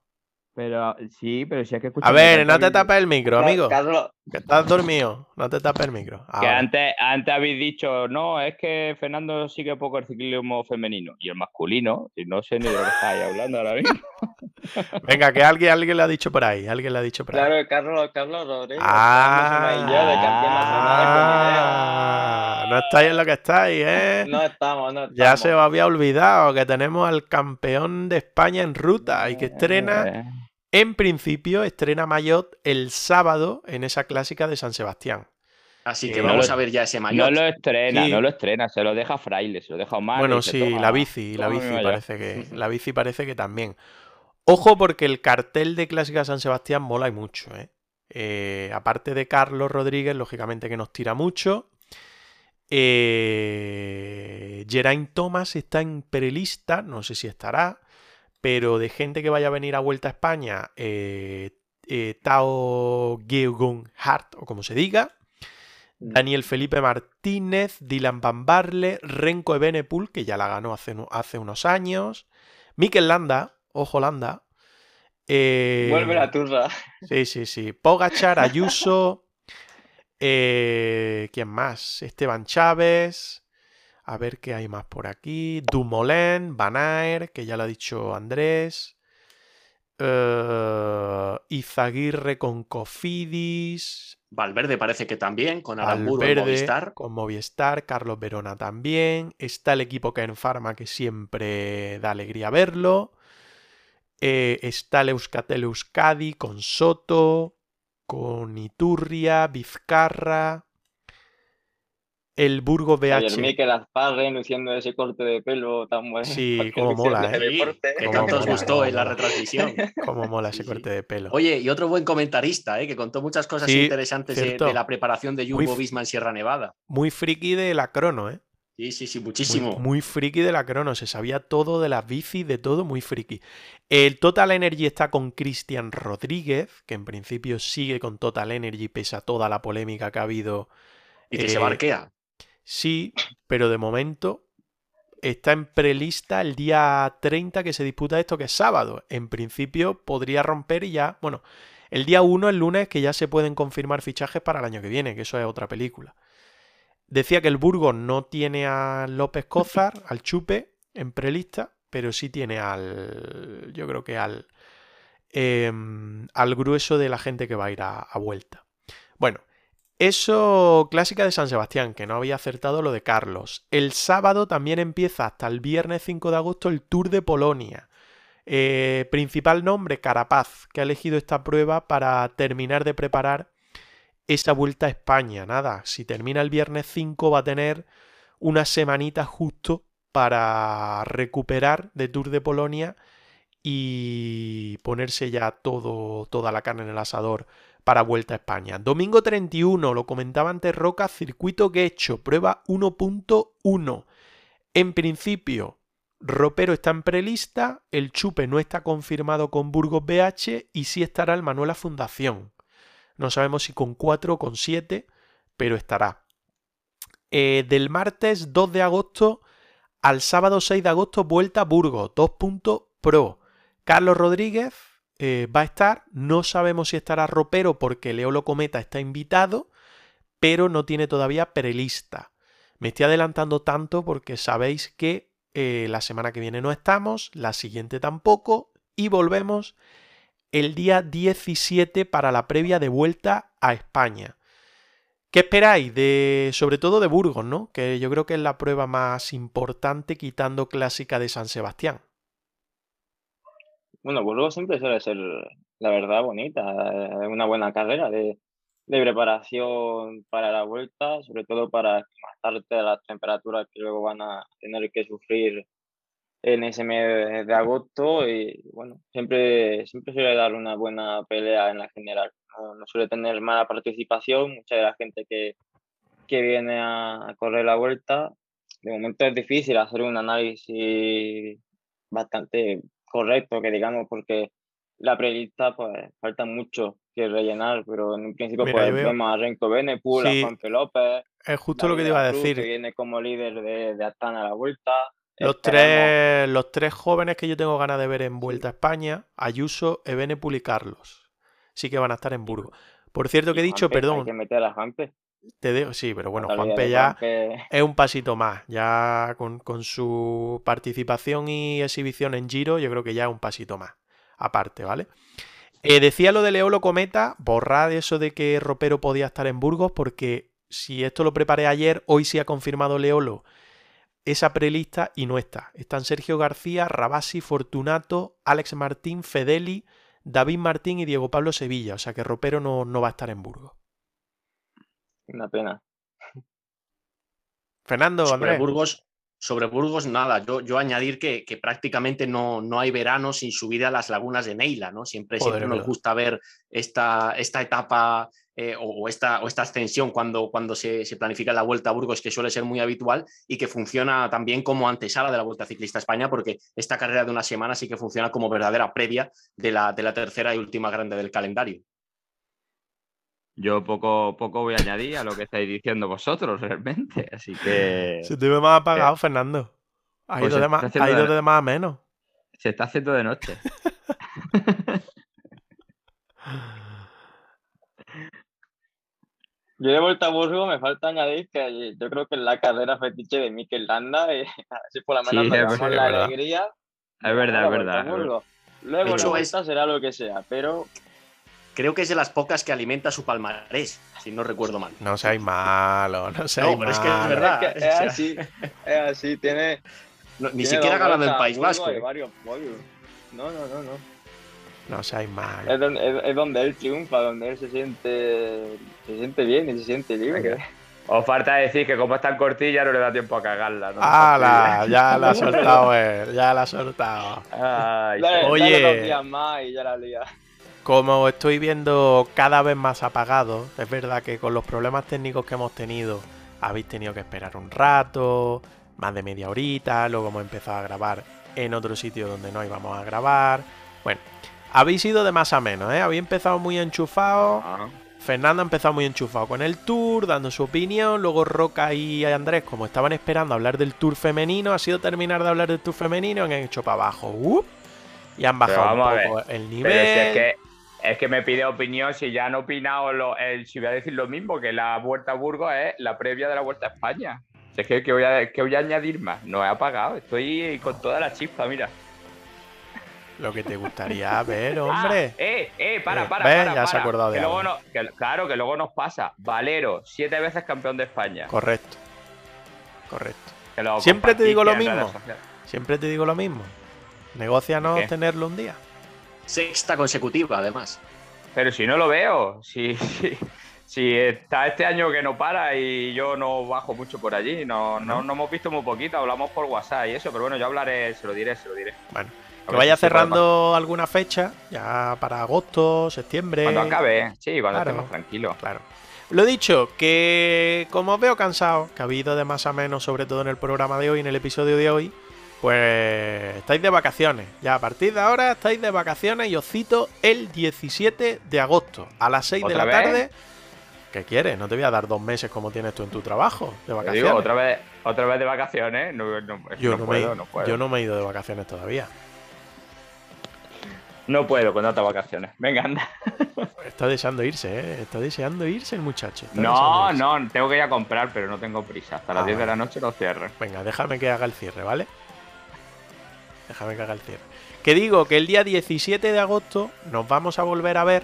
F: Pero sí, pero si es que escucha
A: A ver, no te tapes el micro, amigo.
E: Carlos,
A: Que estás dormido. No te tapes el micro.
F: Que antes, antes habéis dicho, no, es que Fernando sigue poco el ciclismo femenino y el masculino, y no sé ni de lo que estáis hablando ahora mismo.
A: Venga, que alguien, alguien le ha dicho por ahí. Alguien le ha dicho por ahí.
E: claro, Carlos, Carlos Rodríguez.
A: Ah,
E: yo de campeón
A: ah, no estáis en lo que estáis, ¿eh?
E: No estamos, no estamos.
A: Ya se os había olvidado que tenemos al campeón de España en ruta y que estrena,
F: Eh,
A: en principio, estrena Mayotte el sábado en esa clásica de San Sebastián.
B: Así que
F: Eh, no
B: vamos
F: lo-
B: a ver ya ese
F: No
B: maillot.
F: lo estrena,
A: Sí.
F: no lo estrena, se lo deja a Fraile, se lo deja a Omar.
A: Bueno, sí,
F: "Toma,
A: la bici, la bici
F: maillot".
A: parece que. La bici parece que también. Ojo, porque el cartel de Clásica San Sebastián mola y mucho, ¿eh? Eh, aparte de Carlos Rodríguez, lógicamente que nos tira mucho. Eh, Geraint Thomas está en prelista, no sé si estará, pero de gente que vaya a venir a Vuelta a España, eh, eh, Tao Geogong Hart, o como se diga, Daniel Felipe Martínez, Dylan Van Barle, Renko Ebenepul, que ya la ganó hace, hace unos años, Mikel Landa, ojo Landa. eh,
E: Vuelve la turra.
A: Sí, sí, sí. Pogachar, Ayuso. ¿Quién más? Esteban Chávez. A ver qué hay más por aquí. Dumoulin, Van que ya lo ha dicho Andrés. eh, Izaguirre con Cofidis.
B: Valverde parece que también, con Aramburu en
A: Valverde
B: Movistar.
A: con Movistar. Carlos Verona también. Está el equipo que en Pharma, que siempre da alegría verlo. Eh, está el Euskaltel Euskadi con Soto, con Iturria, Vizcarra, el Burgos
E: Ayer
A: BH.
E: Mikel Azparren luciendo ese corte de pelo tan bueno.
A: Sí,
E: luciendo
A: mola, ¿eh?
E: Deporte.
B: que tanto os gustó en la
A: mola.
B: retransmisión.
A: Cómo mola ese
B: Sí,
A: corte de pelo.
B: Oye, y otro buen comentarista, ¿eh? que contó muchas cosas
A: Sí,
B: interesantes de,
A: cierto.
B: de la preparación de
A: Muy
B: Jumbo Visma en Sierra Nevada.
A: Muy friki de la crono, ¿eh?
B: Sí, sí, sí, muchísimo.
A: muy friki de la crono. Se sabía todo de las bicis, de todo, muy friki. El Total Energy está con Cristian Rodríguez, que en principio sigue con Total Energy pese a toda la polémica que ha habido
B: y que se
A: eh,
B: barquea.
A: Sí, pero de momento está en prelista el día 30 que se disputa esto, que es sábado. En principio podría romper y ya, bueno, el día 1, el lunes, que ya se pueden confirmar fichajes para el año que viene, que eso es otra película. Decía que el Burgos no tiene a López Cózar, al Chupe, en prelista, pero sí tiene al, yo creo que al, em, al grueso de la gente que va a ir a, a vuelta. Bueno, eso clásica de San Sebastián, que no había acertado lo de Carlos. El sábado también empieza hasta el viernes 5 de agosto el Tour de Polonia. Eh, principal nombre, Carapaz, que ha elegido esta prueba para terminar de preparar esa vuelta a España. Nada, si termina el viernes 5 va a tener una semanita justo para recuperar de Tour de Polonia y ponerse ya todo, toda la carne en el asador para Vuelta a España. Domingo 31, lo comentaba antes Roca, circuito Guecho, prueba 1.1. En principio, Ropero está en prelista, el Chupe no está confirmado con Burgos BH y sí estará el Manuela Fundación. No sabemos si con 4 o con 7, pero estará. Eh, del martes 2 de agosto al sábado 6 de agosto, vuelta a Burgos, 2.pro. Carlos Rodríguez eh, va a estar, no sabemos si estará Ropero porque Leolo Cometa está invitado, pero no tiene todavía prelista. Me estoy adelantando tanto porque sabéis que eh, la semana que viene no estamos, la siguiente tampoco, y volvemos el día 17 para la previa de vuelta a España. ¿Qué esperáis? De, sobre todo de Burgos, ¿no? Que yo creo que es la prueba más importante quitando clásica de San Sebastián.
E: Bueno, Burgos siempre suele ser, la verdad, bonita. Es una buena carrera de, de preparación para la vuelta, sobre todo para aclimatarte a las temperaturas que luego van a tener que sufrir en ese mes de agosto. Y bueno, siempre, siempre suele dar una buena pelea en la general. No, no suele tener mala participación. Mucha de la gente que, que viene a correr la vuelta. De momento es difícil hacer un análisis bastante correcto, que digamos, porque la prelista pues falta mucho que rellenar, pero en un principio
A: Mira,
E: pues
A: veo-
E: vemos a Renko Benepul,
A: Sí.
E: a Juanpe López,
A: Es justo lo que te iba a
E: Cruz,
A: decir.
E: que viene como líder de, de Astana a la vuelta.
A: Los tres, los tres jóvenes que yo tengo ganas de ver en Vuelta a España, Ayuso, Ebenepul y Carlos. Sí que van a estar en Burgos. Por cierto que he dicho,
E: Juanpe,
A: perdón,
E: Hay que meter a Juanpe.
A: Te dejo, sí, pero bueno, Juanpe ya
E: Juanpe.
A: es un pasito más. Ya con, con su participación y exhibición en Giro, yo creo que ya es un pasito más. Aparte, ¿vale? Eh, decía lo de Leolo Cometa, borrad eso de que Ropero podía estar en Burgos, porque si esto lo preparé ayer, hoy sí ha confirmado Leolo esa prelista y no está. Están Sergio García, Rabasi, Fortunato, Alex Martín, Fedeli, David Martín y Diego Pablo Sevilla. O sea que Ropero no, no va a estar en Burgos.
E: Una pena.
A: Fernando,
B: Sobre
A: Andrés.
B: Burgos, sobre Burgos, nada. Yo, yo añadir que, que prácticamente no, no hay verano sin subir a las lagunas de Neila, ¿no? Siempre,
A: Joder,
B: siempre nos gusta ver esta, esta etapa eh, o, o esta, o esta ascensión cuando, cuando se, se planifica la Vuelta a Burgos, que suele ser muy habitual y que funciona también como antesala de la Vuelta Ciclista a España, porque esta carrera de una semana sí que funciona como verdadera previa de la, de la tercera y última grande del calendario.
F: Yo poco, poco voy a añadir a lo que estáis diciendo vosotros realmente. Así que
A: Se te ve más apagado, Fernando. Ha
F: Pues
A: ido, de
F: está
A: más, ha ido
F: de-
A: de más a menos.
F: se está haciendo de noche.
E: Yo de vuelta a Burgos me falta añadir que yo creo que es la carrera fetiche de Mikel Landa y así por lo menos
F: Sí, es
E: la
F: es verdad.
E: alegría.
F: Es verdad,
E: la
F: es verdad.
E: Luego
B: De
E: la vuelta será lo que sea, pero
B: Creo que es de las pocas que alimenta su palmarés, si no recuerdo mal.
A: No seáis malo, no seáis
B: No, pero es que es verdad.
E: es, que es
B: o sea,
E: así, es así, tiene...
B: No, ni
E: tiene
B: siquiera ganado el País Vasco. ¿eh?
E: No, no, no, no.
A: No seáis malo.
E: Es donde, es, es donde él triunfa, donde él se siente, se siente bien y se siente libre.
F: Os falta decir que como es tan cortilla no le da tiempo a cagarla. ¿no?
A: ¡Hala! Ya la ha soltado él, ya la ha soltado.
F: Ay.
A: Oye.
E: dale dos días más y ya la lía.
A: Como estoy viendo cada vez más apagado, es verdad que con los problemas técnicos que hemos tenido, habéis tenido que esperar un rato, más de media horita, luego hemos empezado a grabar en otro sitio donde no íbamos a grabar. Bueno, habéis ido de más a menos, ¿eh? Habéis empezado muy enchufados.
F: Ah,
A: Fernando ha empezado muy enchufado con el tour, dando su opinión. Luego Roca y Andrés, como estaban esperando hablar del tour femenino, ha sido terminar de hablar del tour femenino, han hecho para abajo. ¡up! y han bajado un poco el nivel.
F: Pero si es que, es que me pide opinión si ya han opinado, lo, el, si voy a decir lo mismo, que la Vuelta a Burgos es la previa de la Vuelta a España. Si es que, que voy a, que voy a añadir más, no he apagado, estoy con toda la chispa, mira.
A: Lo que te gustaría ver, hombre.
F: Ah, eh, eh, para,
A: Eh,
F: para,
A: ¿ves?
F: para,
A: Ya se ha
F: para.
A: acordado de
F: Que luego
A: algo.
F: no- que- claro, que luego nos pasa. Valero, siete veces campeón de España.
A: Correcto. Correcto. Siempre te digo lo mismo. Siempre te digo lo mismo. Negocianos tenerlo un día.
B: Sexta consecutiva, además.
F: Pero si no lo veo, si, si, si está este año que no para y yo no bajo mucho por allí, no, no, no hemos visto muy poquito, hablamos por WhatsApp y eso, pero bueno, yo hablaré, se lo diré, se lo diré.
A: Bueno, que vaya
F: si
A: cerrando alguna fecha, ya para agosto, septiembre.
F: Cuando acabe, sí, cuando
A: Claro.
F: estemos tranquilos.
A: Claro. Lo dicho, que como os veo cansado, que ha habido de más a menos, sobre todo en el programa de hoy, en el episodio de hoy, pues estáis de vacaciones. Ya a partir de ahora estáis de vacaciones y os cito el 17 de agosto a las 6 de la tarde. ¿Qué quieres? No te voy a dar dos meses como tienes tú en tu trabajo de vacaciones.
F: digo, otra vez, otra vez de vacaciones, no, no,
A: yo,
F: no
A: no
F: puedo,
A: me,
F: no puedo.
A: yo no me he ido de vacaciones todavía.
F: No puedo con tantas vacaciones. Venga, anda.
A: Está deseando irse, ¿eh? Está deseando irse el muchacho. está
F: No, no, tengo que ir a comprar, pero no tengo prisa. Hasta las
A: Ah,
F: 10 de la noche lo cierro.
A: Venga, déjame que haga el cierre, ¿vale? Déjame que haga el cierre. Que digo que el día 17 de agosto nos vamos a volver a ver.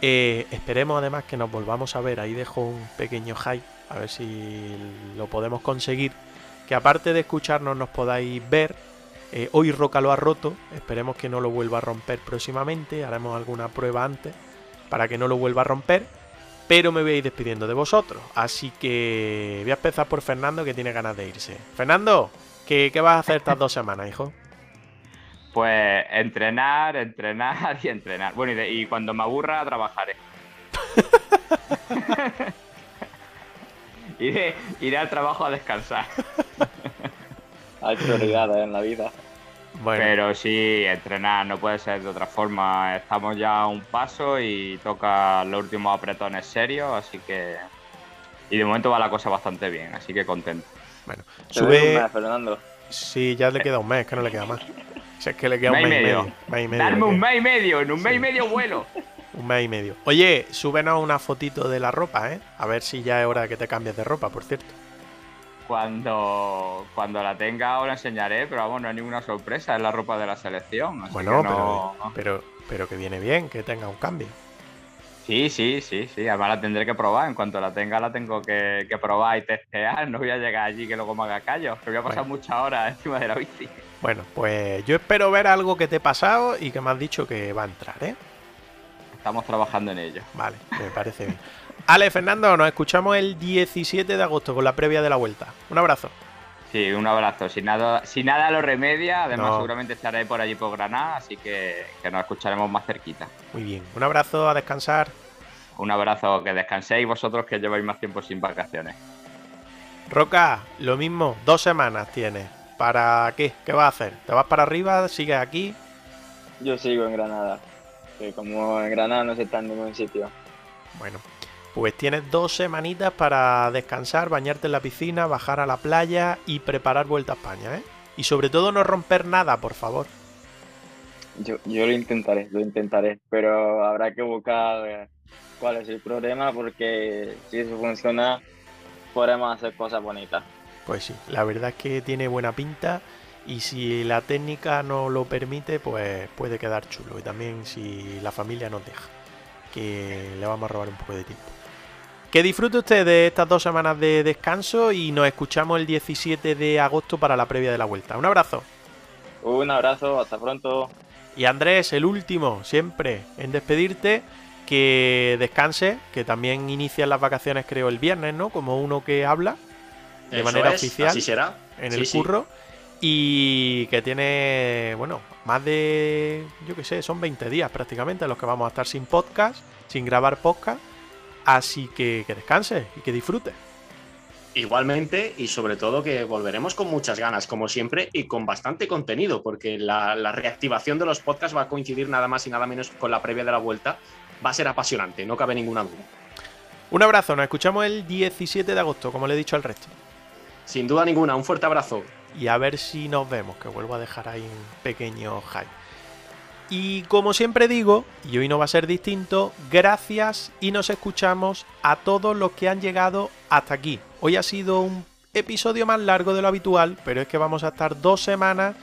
A: Eh, esperemos además que nos volvamos a ver. Ahí dejo un pequeño hype. A ver si lo podemos conseguir. Que aparte de escucharnos nos podáis ver. Eh, hoy Roca lo ha roto. Esperemos que no lo vuelva a romper próximamente. Haremos alguna prueba antes. Para que no lo vuelva a romper. Pero me voy a ir despidiendo de vosotros. Así que voy a empezar por Fernando que tiene ganas de irse. Fernando, ¿qué, qué vas a hacer estas dos semanas, hijo?
F: Pues entrenar, entrenar y entrenar. Bueno, y, de- y cuando me aburra, trabajaré. iré, iré al trabajo a descansar.
E: Hay prioridades en la vida.
A: Bueno,
F: Pero sí, entrenar no puede ser de otra forma. Estamos ya a un paso y toca los últimos apretones serios, así que. Y de momento va la cosa bastante bien, así que contento.
A: bueno.
E: Doy un
A: Sube.
E: mes, Fernando.
A: Sí, ya le queda un mes, que no le queda más. Es que le queda un
F: Mes y
A: mes y
F: medio.
A: medio. Mes y medio
F: Darme un mes y medio, en un mes y medio vuelo.
A: Un mes y medio. Oye, súbenos una fotito de la ropa, ¿eh? A ver si ya es hora de que te cambies de ropa, por cierto.
F: Cuando, cuando la tenga os la enseñaré, pero vamos, no hay ninguna sorpresa, es la ropa de la selección. así
A: Bueno,
F: que no-
A: pero, pero, pero que viene bien que tenga un cambio.
F: Sí, sí, sí, sí. Además la tendré que probar. En cuanto la tenga, la tengo que, que probar y testear. No voy a llegar allí que luego me haga callo. Que voy a pasar
A: Bueno.
F: muchas horas encima de la bici.
A: Bueno, pues yo espero ver algo que te he pasado y que me has dicho que va a entrar, ¿eh?
F: Estamos trabajando en ello.
A: Vale, me parece bien. Ale, Fernando, nos escuchamos el 17 de agosto con la previa de la vuelta. Un abrazo.
F: Sí, un abrazo. Si nada, si nada lo remedia, además
A: No.
F: seguramente estaré por allí por Granada, así que, que nos escucharemos más cerquita.
A: Muy bien. Un abrazo, a descansar.
F: Un abrazo, que descanséis vosotros que lleváis más tiempo sin vacaciones.
A: Roca, lo mismo, dos semanas tienes. ¿Para qué? ¿Qué vas a hacer? ¿Te vas para arriba? ¿Sigues aquí?
E: Yo sigo en Granada. Que como en Granada no se está en ningún sitio.
A: Bueno, pues tienes dos semanitas para descansar, bañarte en la piscina, bajar a la playa y preparar vuelta a España, ¿eh? Y sobre todo no romper nada, por favor.
E: Yo, yo lo intentaré, lo intentaré, pero habrá que buscar cuál es el problema porque si eso funciona podremos hacer cosas bonitas.
A: Pues sí, la verdad es que tiene buena pinta y si la técnica no lo permite, pues puede quedar chulo. Y también si la familia nos deja, que le vamos a robar un poco de tiempo. Que disfrute usted de estas dos semanas de descanso y nos escuchamos el 17 de agosto para la previa de la vuelta. Un abrazo.
E: Un abrazo, hasta pronto.
A: Y Andrés, el último, siempre en despedirte, que descanse, que también inician las vacaciones creo el viernes, ¿no? Como uno que habla de
B: Eso
A: manera
B: es,
A: oficial
B: Así será.
A: en
B: Sí,
A: el curro y que tiene, bueno, más de, yo qué sé, son 20 días prácticamente los que vamos a estar sin podcast, sin grabar podcast, así que que descanse y que disfrute.
B: Igualmente, y sobre todo que volveremos con muchas ganas, como siempre, y con bastante contenido, porque la, la reactivación de los podcasts va a coincidir nada más y nada menos con la previa de la vuelta. Va a ser apasionante, no cabe ninguna duda.
A: Un abrazo, nos escuchamos el 17 de agosto, como le he dicho al resto.
B: Sin duda ninguna, un fuerte abrazo.
A: y a ver si nos vemos, que vuelvo a dejar ahí un pequeño hype. Y como siempre digo, y hoy no va a ser distinto, gracias y nos escuchamos a todos los que han llegado hasta aquí. Hoy ha sido un episodio más largo de lo habitual, pero es que vamos a estar dos semanas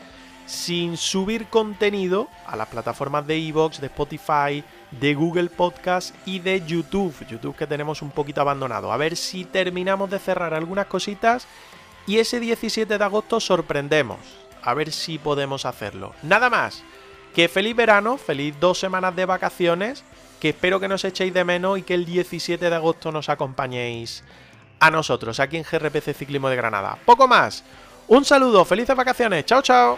A: sin subir contenido a las plataformas de Evox, de Spotify, de Google Podcast y de YouTube. YouTube que tenemos un poquito abandonado. A ver si terminamos de cerrar algunas cositas y ese 17 de agosto sorprendemos. A ver si podemos hacerlo. Nada más. Que feliz verano, feliz dos semanas de vacaciones. Que espero que nos echéis de menos y que el 17 de agosto nos acompañéis a nosotros aquí en GRPC Ciclismo de Granada. Poco más. Un saludo, felices vacaciones. Chao, chao.